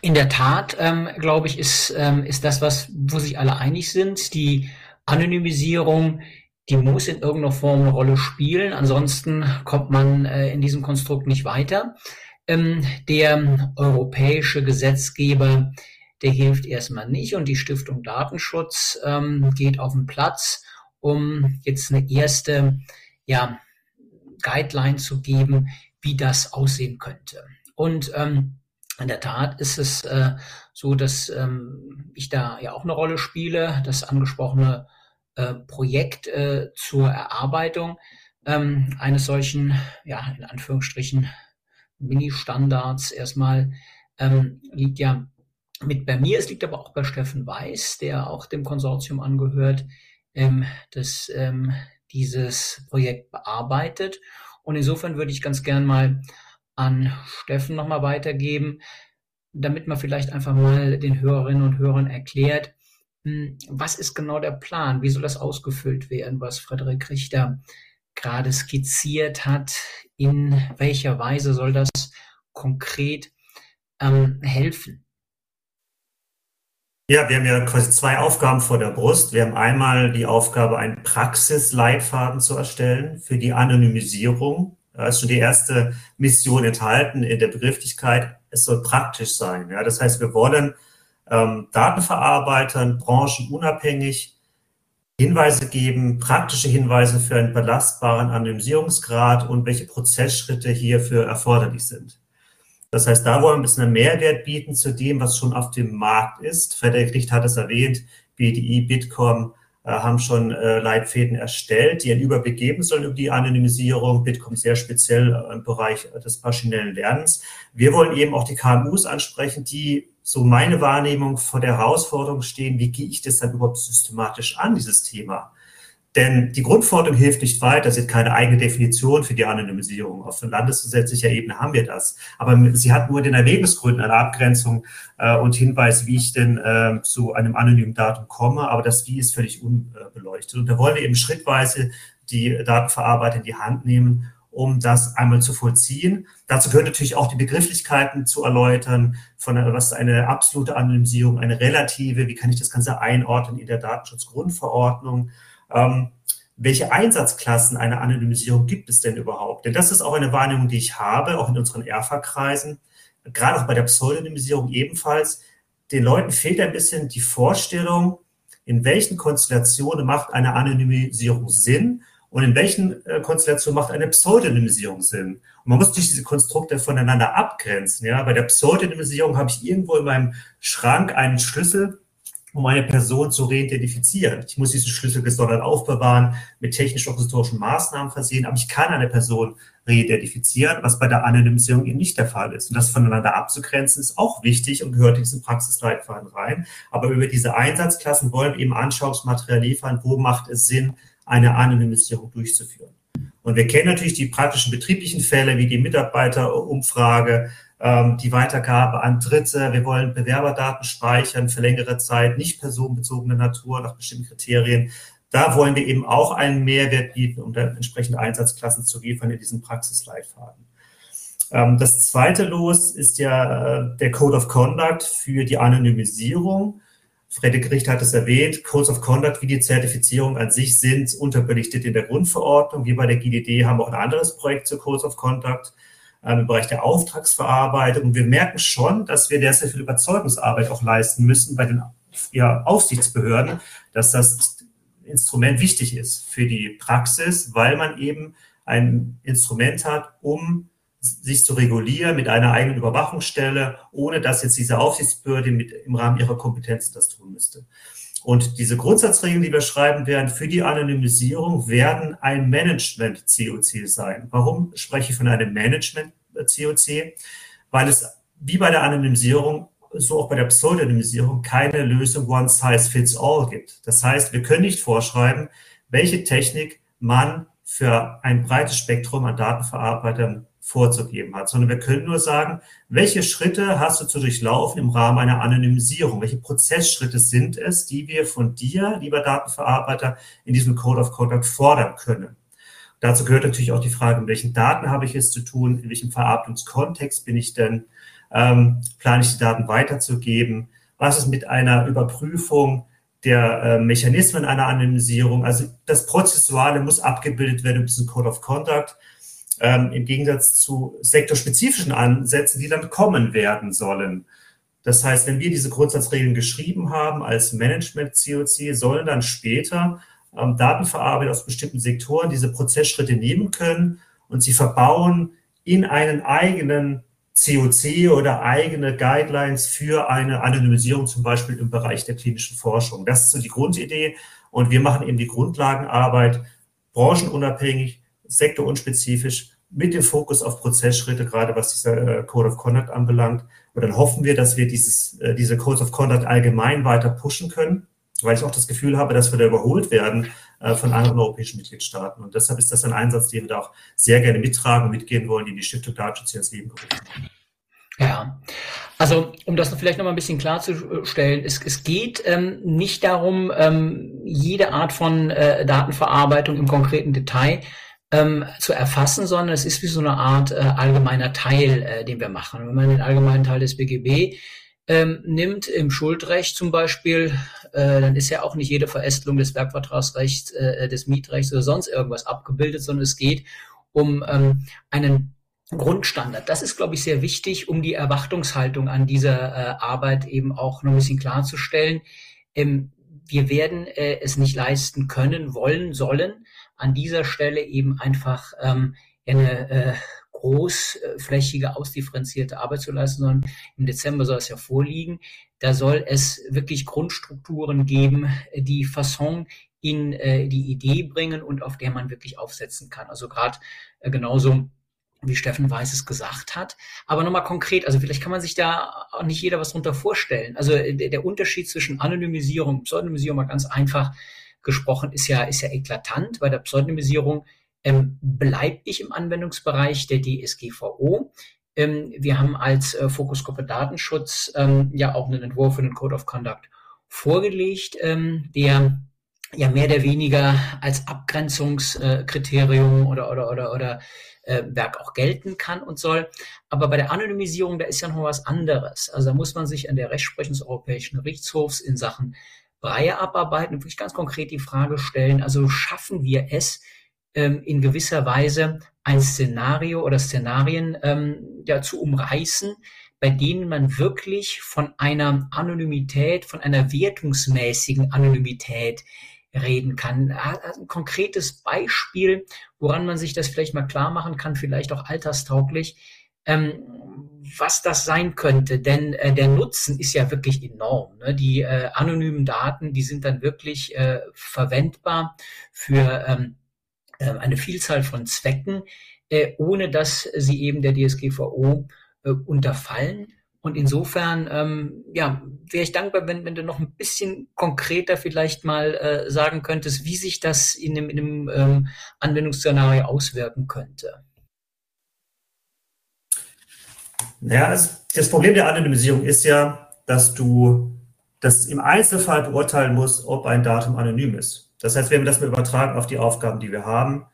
in der Tat, ähm, glaube ich, ist, ähm, ist das, was, wo sich alle einig sind. Die Anonymisierung, die muss in irgendeiner Form eine Rolle spielen. Ansonsten kommt man äh, in diesem Konstrukt nicht weiter. Ähm, der europäische Gesetzgeber der hilft erstmal nicht und die Stiftung Datenschutz ähm, geht auf den Platz, um jetzt eine erste ja, Guideline zu geben, wie das aussehen könnte. Und ähm, in der Tat ist es äh, so, dass ähm, ich da ja auch eine Rolle spiele, das angesprochene äh, Projekt äh, zur Erarbeitung ähm, eines solchen, ja, in Anführungsstrichen, Mini-Standards erstmal ähm, liegt ja mit bei mir. Es liegt aber auch bei Steffen Weiß, der auch dem Konsortium angehört, ähm, das ähm, dieses Projekt bearbeitet. Und insofern würde ich ganz gern mal an Steffen nochmal weitergeben, damit man vielleicht einfach mal den Hörerinnen und Hörern erklärt, hm, was ist genau der Plan? Wie soll das ausgefüllt werden, was Frederik Richter gerade skizziert hat? In welcher Weise soll das konkret ähm, helfen? Ja, wir haben ja quasi zwei Aufgaben vor der Brust. Wir haben einmal die Aufgabe, einen Praxisleitfaden zu erstellen für die Anonymisierung. Da ist schon die erste Mission enthalten in der Begrifflichkeit. Es soll praktisch sein. Ja, das heißt, wir wollen ähm, Datenverarbeitern branchenunabhängig Hinweise geben, praktische Hinweise für einen belastbaren Anonymisierungsgrad und welche Prozessschritte hierfür erforderlich sind. Das heißt, da wollen wir ein bisschen Mehrwert bieten zu dem, was schon auf dem Markt ist. Frederik Richt hat es erwähnt, BDI, Bitkom, äh, haben schon äh, Leitfäden erstellt, die einen Überblick geben sollen über die Anonymisierung. Bitkom sehr speziell im Bereich des maschinellen Lernens. Wir wollen eben auch die KMUs ansprechen, die so meine Wahrnehmung vor der Herausforderung stehen, wie gehe ich das dann überhaupt systematisch an, dieses Thema? Denn die Grundforderung hilft nicht weiter. Sie hat keine eigene Definition für die Anonymisierung. Auf landesgesetzlicher Ebene haben wir das. Aber sie hat nur den Erwägungsgründen eine Abgrenzung äh, und Hinweis, wie ich denn äh, zu einem anonymen Datum komme. Aber das Wie ist völlig unbeleuchtet. Und da wollen wir eben schrittweise die Datenverarbeitung in die Hand nehmen, um das einmal zu vollziehen. Dazu gehört natürlich auch die Begrifflichkeiten zu erläutern, von was eine absolute Anonymisierung, eine relative, wie kann ich das Ganze einordnen in der Datenschutzgrundverordnung ähm, welche Einsatzklassen einer Anonymisierung gibt es denn überhaupt? Denn das ist auch eine Wahrnehmung, die ich habe, auch in unseren ERFA-Kreisen, gerade auch bei der Pseudonymisierung ebenfalls. Den Leuten fehlt ein bisschen die Vorstellung, in welchen Konstellationen macht eine Anonymisierung Sinn und in welchen äh, Konstellationen macht eine Pseudonymisierung Sinn. Und man muss durch diese Konstrukte voneinander abgrenzen. Ja? Bei der Pseudonymisierung habe ich irgendwo in meinem Schrank einen Schlüssel, um eine Person zu reidentifizieren. Ich muss diesen Schlüssel gesondert aufbewahren, mit technisch-organisatorischen Maßnahmen versehen, aber ich kann eine Person reidentifizieren, was bei der Anonymisierung eben nicht der Fall ist. Und das voneinander abzugrenzen ist auch wichtig und gehört in diesen Praxisleitfaden rein. Aber über diese Einsatzklassen wollen wir eben Anschauungsmaterial liefern, wo macht es Sinn, eine Anonymisierung durchzuführen. Und wir kennen natürlich die praktischen betrieblichen Fälle wie die Mitarbeiterumfrage, ähm, die Weitergabe an Dritte. Wir wollen Bewerberdaten speichern für längere Zeit, nicht personenbezogene Natur nach bestimmten Kriterien. Da wollen wir eben auch einen Mehrwert bieten, um dann entsprechende Einsatzklassen zu liefern in diesen Praxisleitfaden. Ähm, das zweite Los ist ja äh, der Code of Conduct für die Anonymisierung. Frederik Richter hat es erwähnt, Codes of Conduct wie die Zertifizierung an sich sind unterbelichtet in der Grundverordnung. Wir bei der GDD haben auch ein anderes Projekt zu Codes of Conduct im Bereich der Auftragsverarbeitung. Wir merken schon, dass wir sehr viel Überzeugungsarbeit auch leisten müssen bei den ja, Aufsichtsbehörden, dass das Instrument wichtig ist für die Praxis, weil man eben ein Instrument hat, um sich zu regulieren mit einer eigenen Überwachungsstelle, ohne dass jetzt diese Aufsichtsbehörde mit, im Rahmen ihrer Kompetenzen das tun müsste. Und diese Grundsatzregeln, die wir schreiben werden für die Anonymisierung, werden ein Management-COC sein. Warum spreche ich von einem Management-COC? Weil es wie bei der Anonymisierung, so auch bei der Pseudonymisierung, keine Lösung One Size Fits All gibt. Das heißt, wir können nicht vorschreiben, welche Technik man für ein breites Spektrum an Datenverarbeitern vorzugeben hat, sondern wir können nur sagen, welche Schritte hast du zu durchlaufen im Rahmen einer Anonymisierung? Welche Prozessschritte sind es, die wir von dir, lieber Datenverarbeiter, in diesem Code of Conduct fordern können? Dazu gehört natürlich auch die Frage, in welchen Daten habe ich es zu tun, in welchem Verarbeitungskontext bin ich denn, ähm, plane ich die Daten weiterzugeben, was ist mit einer Überprüfung der äh, Mechanismen einer Anonymisierung, also das Prozessuale muss abgebildet werden diesem Code of Conduct ähm, im Gegensatz zu sektorspezifischen Ansätzen, die dann kommen werden sollen. Das heißt, wenn wir diese Grundsatzregeln geschrieben haben als Management-COC, sollen dann später ähm, Datenverarbeiter aus bestimmten Sektoren diese Prozessschritte nehmen können und sie verbauen in einen eigenen COC oder eigene Guidelines für eine Anonymisierung, zum Beispiel im Bereich der klinischen Forschung. Das ist so die Grundidee. Und wir machen eben die Grundlagenarbeit branchenunabhängig sektorunspezifisch mit dem Fokus auf Prozessschritte, gerade was dieser äh, Code of Conduct anbelangt. Und dann hoffen wir, dass wir dieses, äh, diese Code of Conduct allgemein weiter pushen können, weil ich auch das Gefühl habe, dass wir da überholt werden äh, von anderen europäischen Mitgliedstaaten. Und deshalb ist das ein Einsatz, den wir da auch sehr gerne mittragen und mitgehen wollen, die die Stiftung Datenschutz hier ins Leben gerufen haben. Ja, also um das vielleicht noch mal ein bisschen klarzustellen, es, es geht ähm, nicht darum, ähm, jede Art von äh, Datenverarbeitung im konkreten Detail ähm, zu erfassen, sondern es ist wie so eine Art äh, allgemeiner Teil, äh, den wir machen. Wenn man den allgemeinen Teil des BGB ähm, nimmt, im Schuldrecht zum Beispiel, äh, dann ist ja auch nicht jede Verästelung des Werkvertragsrechts, äh, des Mietrechts oder sonst irgendwas abgebildet, sondern es geht um ähm, einen Grundstandard. Das ist, glaube ich, sehr wichtig, um die Erwartungshaltung an dieser äh, Arbeit eben auch noch ein bisschen klarzustellen. Ähm, wir werden äh, es nicht leisten können, wollen, sollen, an dieser Stelle eben einfach ähm, eine äh, großflächige, ausdifferenzierte Arbeit zu leisten, sondern im Dezember soll es ja vorliegen. Da soll es wirklich Grundstrukturen geben, die Fasson in äh, die Idee bringen und auf der man wirklich aufsetzen kann. Also gerade äh, genauso wie Steffen Weiß es gesagt hat. Aber nochmal konkret, also vielleicht kann man sich da auch nicht jeder was drunter vorstellen. Also äh, der, Unterschied zwischen Anonymisierung und Pseudonymisierung mal ganz einfach gesprochen ist ja, ist ja eklatant. Bei der Pseudonymisierung ähm, bleibe ich im Anwendungsbereich der DSGVO. Ähm, wir haben als äh, Fokusgruppe Datenschutz ähm, ja auch einen Entwurf für den Code of Conduct vorgelegt, ähm, der ja mehr oder weniger als Abgrenzungskriterium äh, oder oder oder oder äh, Werk auch gelten kann und soll. Aber bei der Anonymisierung, da ist ja noch was anderes. Also da muss man sich an der Rechtsprechung des Europäischen Gerichtshofs in Sachen Breie abarbeiten und wirklich ganz konkret die Frage stellen, also schaffen wir es, ähm, in gewisser Weise ein Szenario oder Szenarien ähm, ja, zu umreißen, bei denen man wirklich von einer Anonymität, von einer wertungsmäßigen Anonymität reden kann. Ein konkretes Beispiel, woran man sich das vielleicht mal klar machen kann, vielleicht auch alterstauglich, ähm, was das sein könnte. Denn äh, der Nutzen ist ja wirklich enorm. Ne? Die äh, anonymen Daten, die sind dann wirklich äh, verwendbar für ähm, äh, eine Vielzahl von Zwecken, äh, ohne dass sie eben der DSGVO äh, unterfallen. Und insofern, ähm, ja, wäre ich dankbar, wenn, wenn du noch ein bisschen konkreter vielleicht mal äh, sagen könntest, wie sich das in einem, in einem ähm, Anwendungsszenario auswirken könnte. Ja, also das Problem der Anonymisierung ist ja, dass du das im Einzelfall beurteilen musst, ob ein Datum anonym ist. Das heißt, wenn wir das mal übertragen auf die Aufgaben, die wir haben,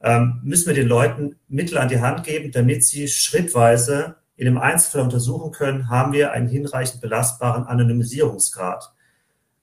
ähm, müssen wir den Leuten Mittel an die Hand geben, damit sie schrittweise in dem Einzelfall untersuchen können, haben wir einen hinreichend belastbaren Anonymisierungsgrad.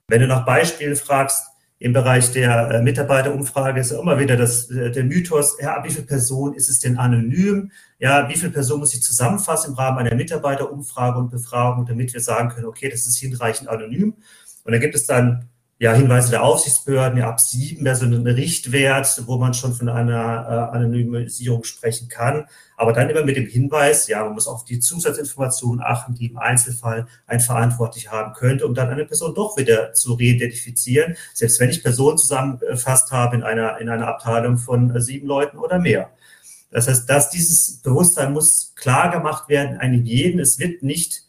Wenn du nach Beispielen fragst, im Bereich der äh, Mitarbeiterumfrage ist ja immer wieder das, äh, der Mythos, ja, wie viele Personen ist es denn anonym? Ja, wie viele Personen muss ich zusammenfassen im Rahmen einer Mitarbeiterumfrage und Befragung, damit wir sagen können, okay, das ist hinreichend anonym. Und dann gibt es dann ja, Hinweise der Aufsichtsbehörden, ja, ab sieben wäre so ein Richtwert, wo man schon von einer äh, Anonymisierung sprechen kann. Aber dann immer mit dem Hinweis, ja, man muss auf die Zusatzinformationen achten, die im Einzelfall ein Verantwortlich haben könnte, um dann eine Person doch wieder zu reidentifizieren, selbst wenn ich Personen zusammengefasst habe in einer, in einer Abteilung von äh, sieben Leuten oder mehr. Das heißt, dass dieses Bewusstsein muss klar gemacht werden, einem jeden, es wird nicht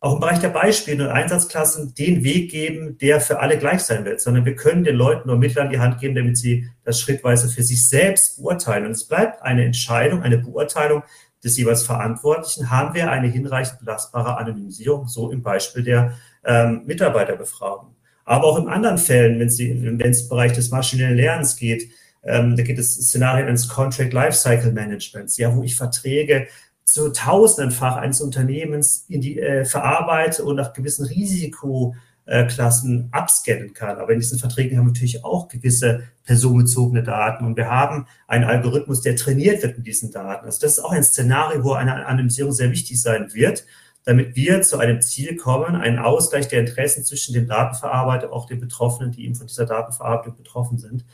auch im Bereich der Beispiele und Einsatzklassen den Weg geben, der für alle gleich sein wird, sondern wir können den Leuten nur Mittel an die Hand geben, damit sie das schrittweise für sich selbst beurteilen. Und es bleibt eine Entscheidung, eine Beurteilung des jeweils Verantwortlichen. Haben wir eine hinreichend belastbare Anonymisierung, so im Beispiel der ähm, Mitarbeiterbefragung. Aber auch in anderen Fällen, wenn es im Bereich des maschinellen Lernens geht, ähm, da geht es Szenarien eines Contract Lifecycle Managements, ja, wo ich Verträge zu tausendfach eines Unternehmens in die äh, verarbeite und nach gewissen Risikoklassen abscannen kann. Aber in diesen Verträgen haben wir natürlich auch gewisse personenbezogene Daten und wir haben einen Algorithmus, der trainiert wird mit diesen Daten. Also das ist auch ein Szenario, wo eine Anonymisierung sehr wichtig sein wird, damit wir zu einem Ziel kommen, einen Ausgleich der Interessen zwischen dem Datenverarbeiter, auch den Betroffenen, die eben von dieser Datenverarbeitung betroffen sind.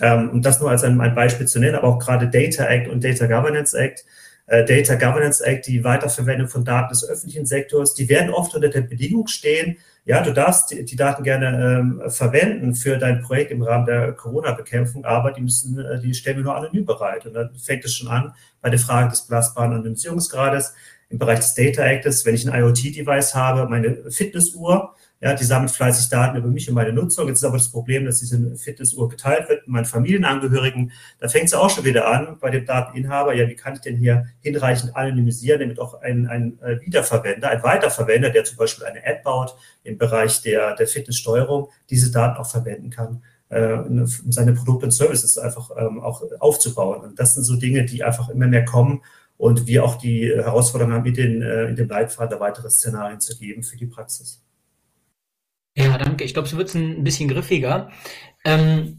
Ähm, um das nur als ein, ein Beispiel zu nennen, aber auch gerade Data Act und Data Governance Act äh, Data Governance Act, die Weiterverwendung von Daten des öffentlichen Sektors, die werden oft unter der Bedingung stehen, ja, du darfst die, die Daten gerne ähm, verwenden für dein Projekt im Rahmen der Corona-Bekämpfung, aber die müssen, äh, die stellen wir nur anonym bereit. Und dann fängt es schon an bei der Frage des belastbaren Anonymisierungsgrades im Bereich des Data Actes, wenn ich ein IoT-Device habe, meine Fitnessuhr, ja, die sammelt fleißig Daten über mich und meine Nutzung. Jetzt ist aber das Problem, dass diese Fitnessuhr geteilt wird mit meinen Familienangehörigen. Da fängt es auch schon wieder an bei dem Dateninhaber. Ja, wie kann ich denn hier hinreichend anonymisieren, damit auch ein, ein äh, Wiederverwender, ein Weiterverwender, der zum Beispiel eine App baut im Bereich der, der Fitnesssteuerung, diese Daten auch verwenden kann, äh, um seine Produkte und Services einfach ähm, auch aufzubauen. Und das sind so Dinge, die einfach immer mehr kommen und wir auch die Herausforderung haben, mit den, äh, in dem Leitfaden weitere Szenarien zu geben für die Praxis. Ja, danke. Ich glaube, so wird es ein bisschen griffiger. Ähm,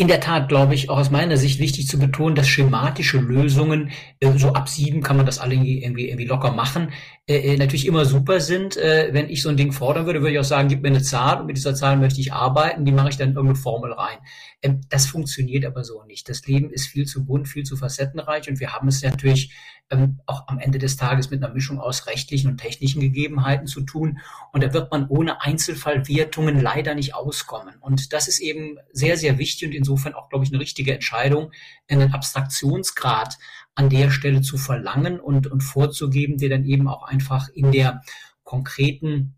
in der Tat, glaube ich, auch aus meiner Sicht wichtig zu betonen, dass schematische Lösungen, äh, so ab sieben kann man das alle irgendwie, irgendwie locker machen, äh, äh, natürlich immer super sind. Äh, wenn ich so ein Ding fordern würde, würde ich auch sagen, gib mir eine Zahl und mit dieser Zahl möchte ich arbeiten, die mache ich dann in irgendeine Formel rein. Ähm, das funktioniert aber so nicht. Das Leben ist viel zu bunt, viel zu facettenreich und wir haben es natürlich ähm, auch am Ende des Tages mit einer Mischung aus rechtlichen und technischen Gegebenheiten zu tun. Und da wird man ohne Einzelfallwertungen leider nicht auskommen. Und das ist eben sehr, sehr wichtig und insofern auch, glaube ich, eine richtige Entscheidung, einen Abstraktionsgrad an der Stelle zu verlangen und, und vorzugeben, der dann eben auch einfach in der konkreten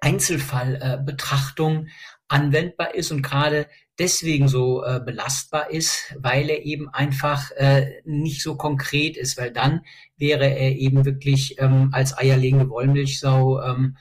Einzelfallbetrachtung anwendbar ist und gerade deswegen so äh, belastbar ist, weil er eben einfach äh, nicht so konkret ist, weil dann wäre er eben wirklich ähm, als eierlegende Wollmilchsau ähm,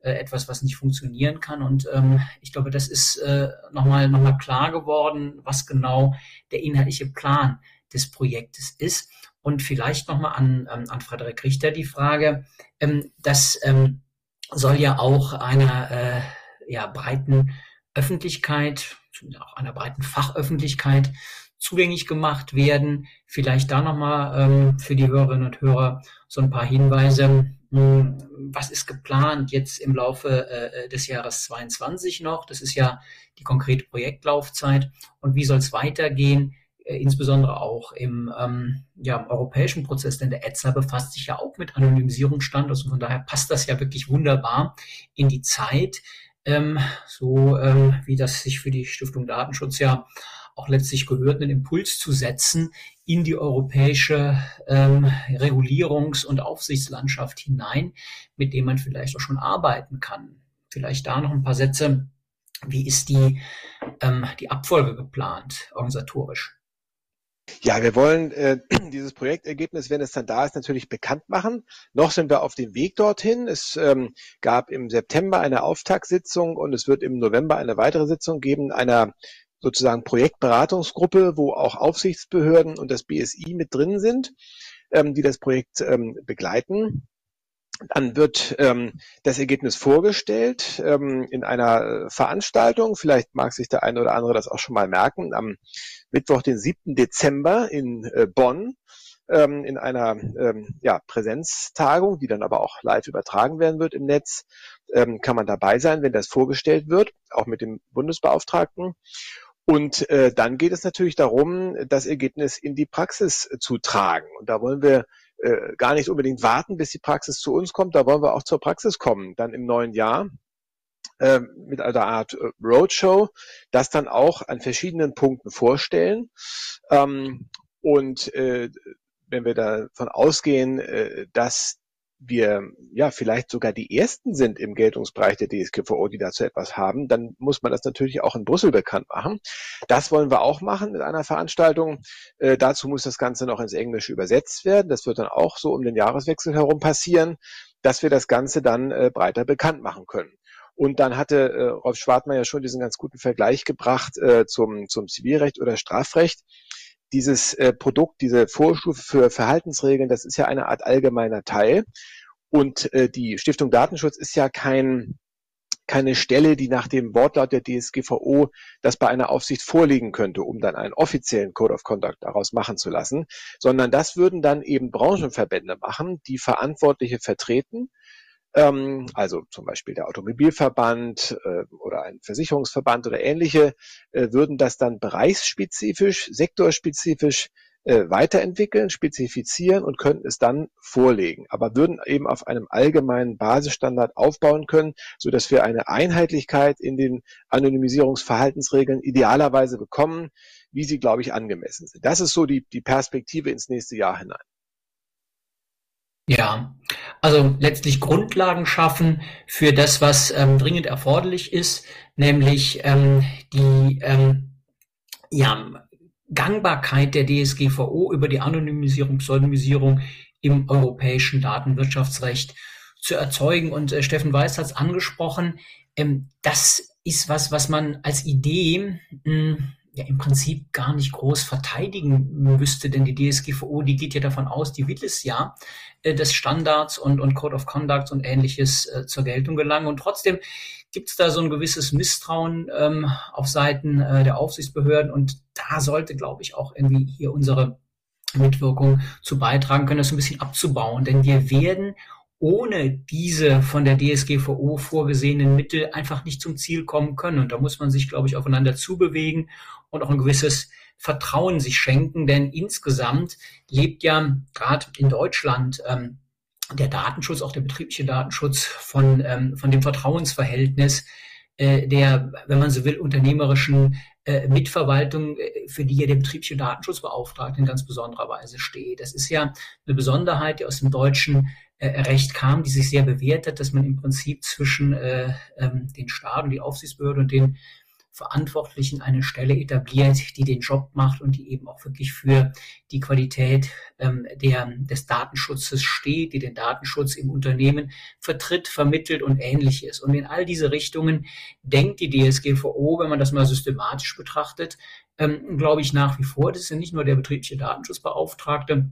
äh, etwas, was nicht funktionieren kann. Und ähm, ich glaube, das ist äh, nochmal noch mal klar geworden, was genau der inhaltliche Plan des Projektes ist. Und vielleicht nochmal an, ähm, an Frederik Richter die Frage, ähm, das ähm, soll ja auch einer äh, ja, breiten Öffentlichkeit, auch einer breiten Fachöffentlichkeit zugänglich gemacht werden. Vielleicht da nochmal ähm, für die Hörerinnen und Hörer so ein paar Hinweise. Hm, was ist geplant jetzt im Laufe äh, des Jahres 22 noch? Das ist ja die konkrete Projektlaufzeit. Und wie soll es weitergehen? Äh, insbesondere auch im, ähm, ja, im europäischen Prozess, denn der ETSA befasst sich ja auch mit Anonymisierungsstandards und von daher passt das ja wirklich wunderbar in die Zeit ähm, so ähm, wie das sich für die Stiftung Datenschutz ja auch letztlich gehört, einen Impuls zu setzen in die europäische ähm, Regulierungs- und Aufsichtslandschaft hinein, mit dem man vielleicht auch schon arbeiten kann. Vielleicht da noch ein paar Sätze. Wie ist die, ähm, die Abfolge geplant, organisatorisch? Ja, wir wollen äh, [clears throat] dieses Projektergebnis, wenn es dann da ist, natürlich bekannt machen. Noch sind wir auf dem Weg dorthin. Es ähm, gab im September eine Auftaktsitzung und es wird im November eine weitere Sitzung geben, einer sozusagen Projektberatungsgruppe, wo auch Aufsichtsbehörden und das BSI mit drin sind, ähm, die das Projekt ähm, begleiten. Dann wird ähm, das Ergebnis vorgestellt ähm, in einer Veranstaltung. Vielleicht mag sich der eine oder andere das auch schon mal merken. Am Mittwoch, den 7. Dezember in äh, Bonn ähm, in einer ähm, ja, Präsenztagung, die dann aber auch live übertragen werden wird im Netz, ähm, kann man dabei sein, wenn das vorgestellt wird, auch mit dem Bundesbeauftragten. Und äh, dann geht es natürlich darum, das Ergebnis in die Praxis zu tragen. Und da wollen wir äh, gar nicht unbedingt warten, bis die Praxis zu uns kommt. Da wollen wir auch zur Praxis kommen, dann im neuen Jahr äh, mit einer Art äh, Roadshow, das dann auch an verschiedenen Punkten vorstellen. Ähm, und äh, wenn wir davon ausgehen, äh, dass wir ja vielleicht sogar die ersten sind im Geltungsbereich der DSGVO, die dazu etwas haben, dann muss man das natürlich auch in Brüssel bekannt machen. Das wollen wir auch machen mit einer Veranstaltung. Äh, dazu muss das Ganze noch ins Englische übersetzt werden. Das wird dann auch so um den Jahreswechsel herum passieren, dass wir das Ganze dann äh, breiter bekannt machen können. Und dann hatte äh, Rolf Schwartmann ja schon diesen ganz guten Vergleich gebracht äh, zum, zum Zivilrecht oder Strafrecht dieses äh, Produkt, diese Vorstufe für Verhaltensregeln, das ist ja eine Art allgemeiner Teil. Und äh, die Stiftung Datenschutz ist ja kein, keine Stelle, die nach dem Wortlaut der DSGVO das bei einer Aufsicht vorliegen könnte, um dann einen offiziellen Code of Conduct daraus machen zu lassen, sondern das würden dann eben Branchenverbände machen, die Verantwortliche vertreten ähm, also zum Beispiel der Automobilverband äh, oder ein Versicherungsverband oder ähnliche, äh, würden das dann bereichsspezifisch, sektorspezifisch äh, weiterentwickeln, spezifizieren und könnten es dann vorlegen, aber würden eben auf einem allgemeinen Basisstandard aufbauen können, so dass wir eine Einheitlichkeit in den Anonymisierungsverhaltensregeln idealerweise bekommen, wie sie, glaube ich, angemessen sind. Das ist so die, die Perspektive ins nächste Jahr hinein. Ja, also letztlich Grundlagen schaffen für das, was ähm, dringend erforderlich ist, nämlich ähm, die ähm, ja, Gangbarkeit der DSGVO über die Anonymisierung, Pseudonymisierung im europäischen Datenwirtschaftsrecht zu erzeugen. Und äh, Steffen Weiß hat es angesprochen, ähm, das ist was, was man als Idee mh, hm, ja im Prinzip gar nicht groß verteidigen müsste, denn die DSGVO, die geht ja davon aus, die will es ja, äh, dass Standards und, und Code of Conduct und ähnliches äh, zur Geltung gelangen. Und trotzdem gibt es da so ein gewisses Misstrauen ähm, auf Seiten äh, der Aufsichtsbehörden und da sollte, glaube ich, auch irgendwie hier unsere Mitwirkung zu beitragen können, das ein bisschen abzubauen. Denn wir werden ohne diese von der DSGVO vorgesehenen Mittel einfach nicht zum Ziel kommen können. Und da muss man sich, glaube ich, aufeinander zubewegen und auch ein gewisses Vertrauen sich schenken. Denn insgesamt lebt ja gerade in Deutschland ähm, der Datenschutz, auch der betriebliche Datenschutz von, ähm, von dem Vertrauensverhältnis äh, der, wenn man so will, unternehmerischen äh, Mitverwaltung, äh, für die ja der betriebliche Datenschutzbeauftragte in ganz besonderer Weise steht. Das ist ja eine Besonderheit, die aus dem deutschen äh, Recht kam, die sich sehr bewährt hat, dass man im Prinzip zwischen äh, ähm, den Staat und die Aufsichtsbehörde und den Verantwortlichen eine Stelle etabliert, die den Job macht und die eben auch wirklich für die Qualität ähm, der, des Datenschutzes steht, die den Datenschutz im Unternehmen vertritt, vermittelt und ähnliches. Und in all diese Richtungen denkt die DSGVO, wenn man das mal systematisch betrachtet, ähm, glaube ich nach wie vor, das ist ja nicht nur der betriebliche Datenschutzbeauftragte,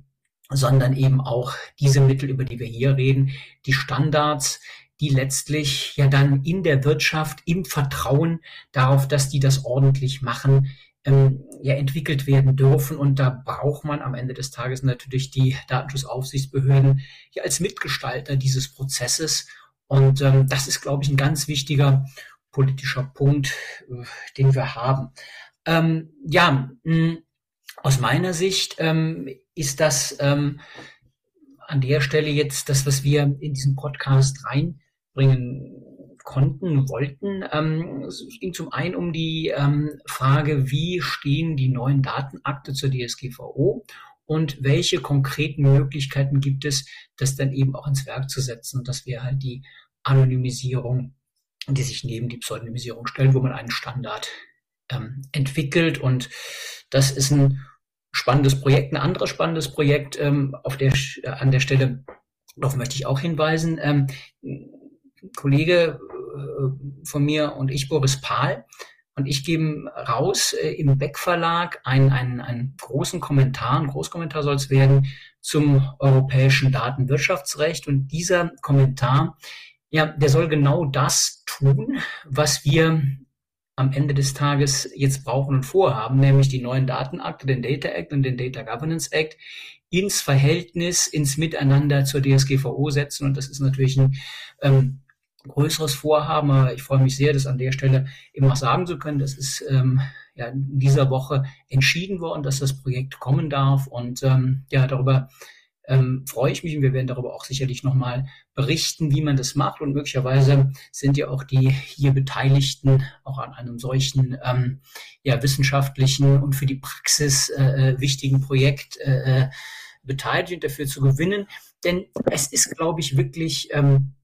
sondern eben auch diese Mittel, über die wir hier reden, die Standards, die letztlich ja dann in der Wirtschaft im Vertrauen darauf, dass die das ordentlich machen, ähm, ja entwickelt werden dürfen. Und da braucht man am Ende des Tages natürlich die Datenschutzaufsichtsbehörden ja als Mitgestalter dieses Prozesses. Und ähm, das ist, glaube ich, ein ganz wichtiger politischer Punkt, äh, den wir haben. Ähm, ja, mh, aus meiner Sicht ähm, ist das ähm, an der Stelle jetzt das, was wir in diesen Podcast reinbringen konnten, wollten. Ähm, es ging zum einen um die ähm, Frage, wie stehen die neuen Datenakte zur DSGVO und welche konkreten Möglichkeiten gibt es, das dann eben auch ins Werk zu setzen. Und das wäre halt die Anonymisierung, die sich neben die Pseudonymisierung stellen, wo man einen Standard ähm, entwickelt. Und das ist ein spannendes Projekt. Ein anderes spannendes Projekt ähm, auf der, äh, an der Stelle, darauf möchte ich auch hinweisen. Ähm, Kollege äh, von mir und ich, Boris Pahl, und ich geben raus äh, im Beck Verlag einen, einen, einen großen Kommentar, ein Großkommentar soll es werden, zum europäischen Datenwirtschaftsrecht. Und dieser Kommentar, ja, der soll genau das tun, was wir am Ende des Tages jetzt brauchen und vorhaben, nämlich die neuen Datenakte, den Data Act und den Data Governance Act, ins Verhältnis, ins Miteinander zur DSGVO setzen. Und das ist natürlich ein ähm, größeres Vorhaben, aber ich freue mich sehr, das an der Stelle eben auch sagen zu können. Das ist ähm, ja in dieser Woche entschieden worden, dass das Projekt kommen darf. Und ähm, ja, darüber ähm, freue ich mich und wir werden darüber auch sicherlich nochmal berichten, wie man das macht. Und möglicherweise sind ja auch die hier Beteiligten auch an einem solchen ähm, ja, wissenschaftlichen und für die Praxis äh, äh wichtigen Projekt äh, äh, beteiligt und dafür zu gewinnen. Denn es ist, glaube ich, wirklich ähm,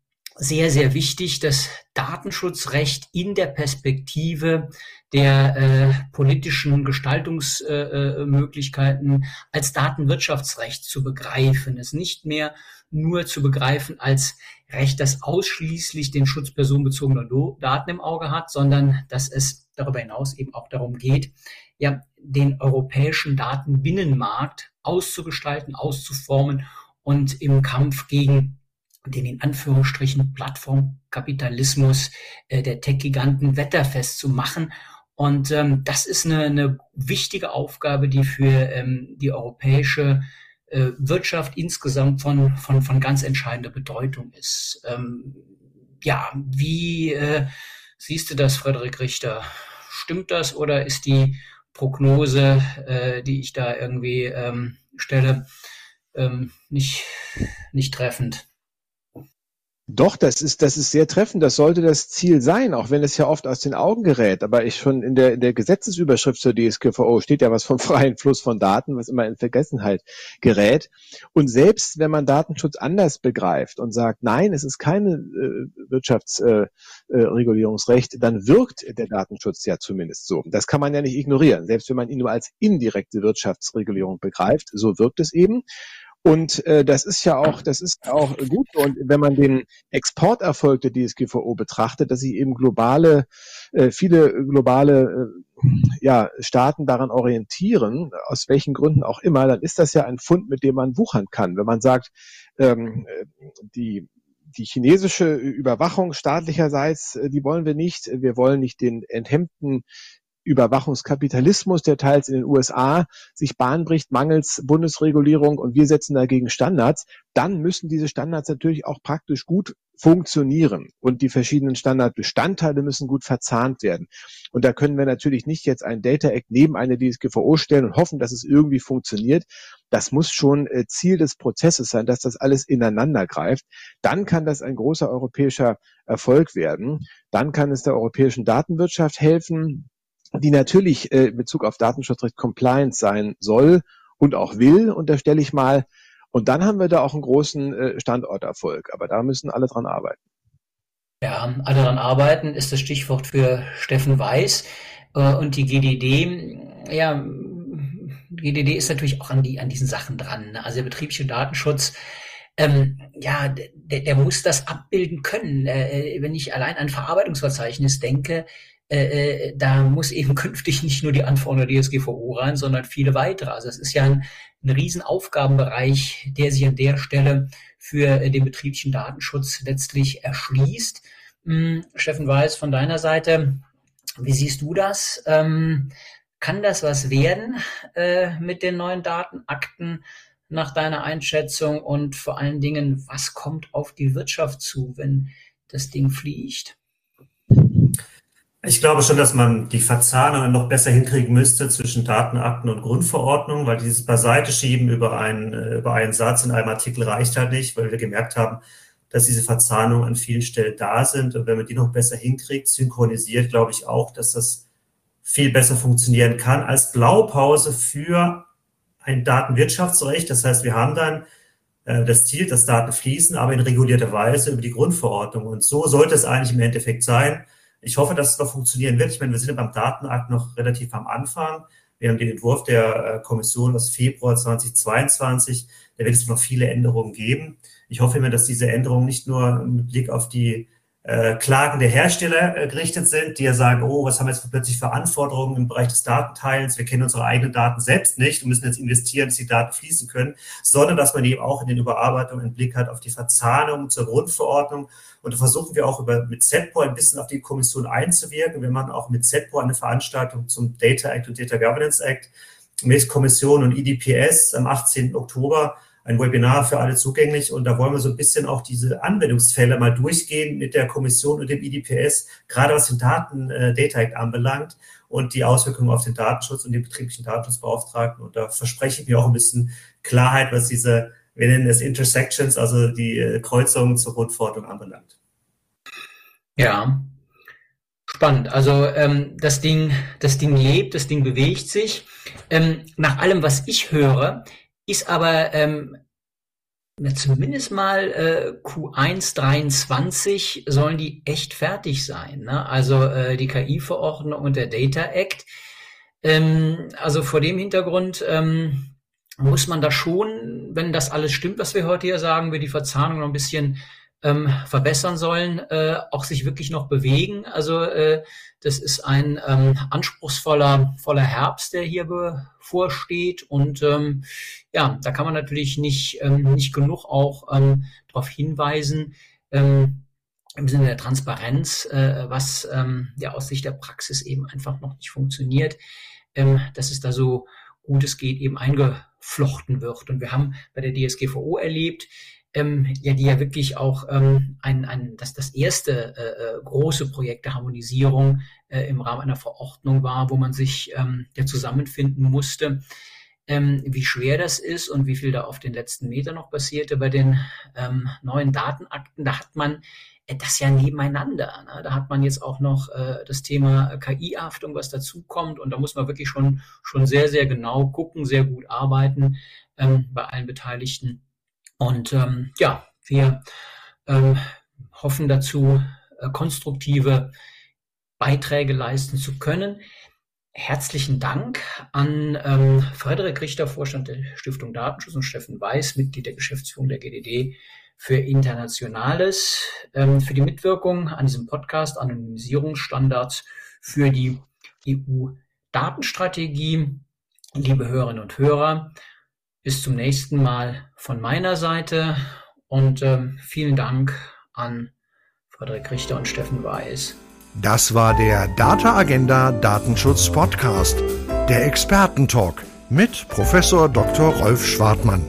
sehr, sehr wichtig, das Datenschutzrecht in der Perspektive der äh, politischen Gestaltungsmöglichkeiten äh, als Datenwirtschaftsrecht zu begreifen, es nicht mehr nur zu begreifen als Recht, das ausschließlich den Schutz personenbezogener Daten im Auge hat, sondern dass es darüber hinaus eben auch darum geht, ja, den europäischen Datenbinnenmarkt auszugestalten, auszuformen und im Kampf gegen den in Anführungsstrichen Plattformkapitalismus äh, der Tech-Giganten wetterfest zu machen. Und ähm, das ist eine, eine wichtige Aufgabe, die für ähm, die europäische äh, Wirtschaft insgesamt von, von, von ganz entscheidender Bedeutung ist. Ähm, ja, wie äh, siehst du das, Frederik Richter? Stimmt das oder ist die Prognose, äh, die ich da irgendwie ähm, stelle, ähm, nicht, nicht treffend? Doch, das ist, das ist sehr treffend. Das sollte das Ziel sein, auch wenn es ja oft aus den Augen gerät. Aber ich schon in der, in der Gesetzesüberschrift zur DSGVO steht ja was vom [laughs] freien Fluss von Daten, was immer in Vergessenheit gerät. Und selbst wenn man Datenschutz anders begreift und sagt, nein, es ist keine äh, Wirtschaftsregulierungsrecht, äh, dann wirkt der Datenschutz ja zumindest so. Das kann man ja nicht ignorieren. Selbst wenn man ihn nur als indirekte Wirtschaftsregulierung begreift, so wirkt es eben. Und äh, das ist ja auch, das ist auch gut. Und wenn man den Exporterfolg der DSGVO betrachtet, dass sich eben globale, äh, viele globale äh, ja, Staaten daran orientieren, aus welchen Gründen auch immer, dann ist das ja ein Fund, mit dem man wuchern kann. Wenn man sagt, ähm, die die chinesische Überwachung staatlicherseits, äh, die wollen wir nicht. Wir wollen nicht den enthemmten Überwachungskapitalismus, der teils in den USA sich Bahn bricht, mangels Bundesregulierung und wir setzen dagegen Standards, dann müssen diese Standards natürlich auch praktisch gut funktionieren und die verschiedenen Standardbestandteile müssen gut verzahnt werden. Und da können wir natürlich nicht jetzt ein Data Act neben eine DSGVO stellen und hoffen, dass es irgendwie funktioniert. Das muss schon äh, Ziel des Prozesses sein, dass das alles ineinander greift. Dann kann das ein großer europäischer Erfolg werden. Dann kann es der europäischen Datenwirtschaft helfen die natürlich äh, in Bezug auf Datenschutzrecht compliant sein soll und auch will, unterstelle ich mal. Und dann haben wir da auch einen großen äh, Standorterfolg. Aber da müssen alle dran arbeiten. Ja, alle dran arbeiten ist das Stichwort für Steffen Weiß. Äh, und die GDD, ja, GDD ist natürlich auch an, die, an diesen Sachen dran. Ne? Also der betriebliche Datenschutz, ähm, ja, der, der muss das abbilden können. Äh, wenn ich allein an Verarbeitungsverzeichnis denke, äh, äh, da muss eben [laughs] künftig nicht nur die Anforderung der DSGVO rein, sondern viele weitere. Also es ist ja ein, ein Riesenaufgabenbereich, der sich an der Stelle für äh, den betrieblichen Datenschutz letztlich erschließt. Hm, Steffen Weiß, von deiner Seite, wie siehst du das? Ähm, kann das was werden äh, mit den neuen Datenakten nach deiner Einschätzung? Und vor allen Dingen, was kommt auf die Wirtschaft zu, wenn das Ding fliegt? Ich glaube schon, dass man die Verzahnung noch besser hinkriegen müsste zwischen Datenakten und Grundverordnung, weil dieses Beiseite schieben über einen, äh, über einen Satz in einem Artikel reicht halt nicht, weil wir gemerkt haben, dass diese Verzahnungen an vielen Stellen da sind. Und wenn man die noch besser hinkriegt, synchronisiert, glaube ich auch, dass das viel besser funktionieren kann als Blaupause für ein Datenwirtschaftsrecht. Das heißt, wir haben dann äh, das Ziel, dass Daten fließen, aber in regulierter Weise über die Grundverordnung. Und so sollte es eigentlich im Endeffekt sein. Ich hoffe, dass es noch funktionieren wird. Ich meine, wir sind beim Datenakt noch relativ am Anfang. Wir haben den Entwurf der äh, Kommission aus Februar 2022. Da wird es noch viele Änderungen geben. Ich hoffe immer, dass diese Änderungen nicht nur mit Blick auf die äh, Klagen der Hersteller äh, gerichtet sind, die ja sagen, oh, was haben wir jetzt plötzlich für Anforderungen im Bereich des Datenteilens? Wir kennen unsere eigenen Daten selbst nicht und müssen jetzt investieren, dass die Daten fließen können, sondern dass man eben auch in den Überarbeitungen einen Blick hat auf die Verzahnung zur Grundverordnung. Und da versuchen wir auch über, mit ZEPO ein bisschen auf die Kommission einzuwirken. Wir machen auch mit ZEPO eine Veranstaltung zum Data Act und Data Governance Act mit Kommission und IDPS am 18. Oktober ein Webinar für alle zugänglich und da wollen wir so ein bisschen auch diese Anwendungsfälle mal durchgehen mit der Kommission und dem IDPS, gerade was den Daten äh, Data Act anbelangt und die Auswirkungen auf den Datenschutz und den betrieblichen Datenschutzbeauftragten. Und da verspreche ich mir auch ein bisschen Klarheit, was diese, wir nennen es Intersections, also die äh, Kreuzungen zur Grundverordnung anbelangt. Ja, Spannend. Also ähm, das Ding, das Ding lebt, das Ding bewegt sich. Ähm, nach allem, was ich höre, ist aber ähm, zumindest mal äh, Q1 23 sollen die echt fertig sein. Ne? Also äh, die KI-Verordnung und der Data Act. Ähm, also vor dem Hintergrund ähm, muss man da schon, wenn das alles stimmt, was wir heute hier sagen, wir die Verzahnung noch ein bisschen ähm, verbessern sollen, äh, auch sich wirklich noch bewegen. Also äh, das ist ein ähm, anspruchsvoller voller Herbst, der hier bevorsteht. Und ähm, ja, da kann man natürlich nicht, ähm, nicht genug auch ähm, darauf hinweisen, ähm, im Sinne der Transparenz, äh, was ähm, ja aus Sicht der Praxis eben einfach noch nicht funktioniert, ähm, dass es da so gut es geht eben eingeflochten wird. Und wir haben bei der DSGVO erlebt, ähm, ja, die ja wirklich auch ähm, ein, ein, das, das erste äh, äh, große Projekt der Harmonisierung äh, im Rahmen einer Verordnung war, wo man sich ähm, ja zusammenfinden musste, ähm, wie schwer das ist und wie viel da auf den letzten Meter noch passierte bei den ähm, neuen Datenakten. Da hat man äh, das ja nebeneinander. Ne? Da hat man jetzt auch noch äh, das Thema KI-Haftung, was dazukommt. Und da muss man wirklich schon, schon sehr, sehr genau gucken, sehr gut arbeiten ähm, bei allen Beteiligten und ähm, ja, wir ähm, hoffen dazu, äh, konstruktive Beiträge leisten zu können. herzlichen Dank an ähm, Frederik Richter, Vorstand der Stiftung Datenschutz und Steffen Weiß, Mitglied der Geschäftsführung der GDD für Internationales, ähm, für die Mitwirkung an diesem Podcast Anonymisierungsstandards für die EU-Datenstrategie. Liebe Hörerinnen und Hörer, bis zum nächsten Mal von meiner Seite und ähm, vielen Dank an Frederik Richter und Steffen Weiß. Das war der Data Agenda Datenschutz Podcast, der Expertentalk mit Professor Dr. Rolf Schwartmann.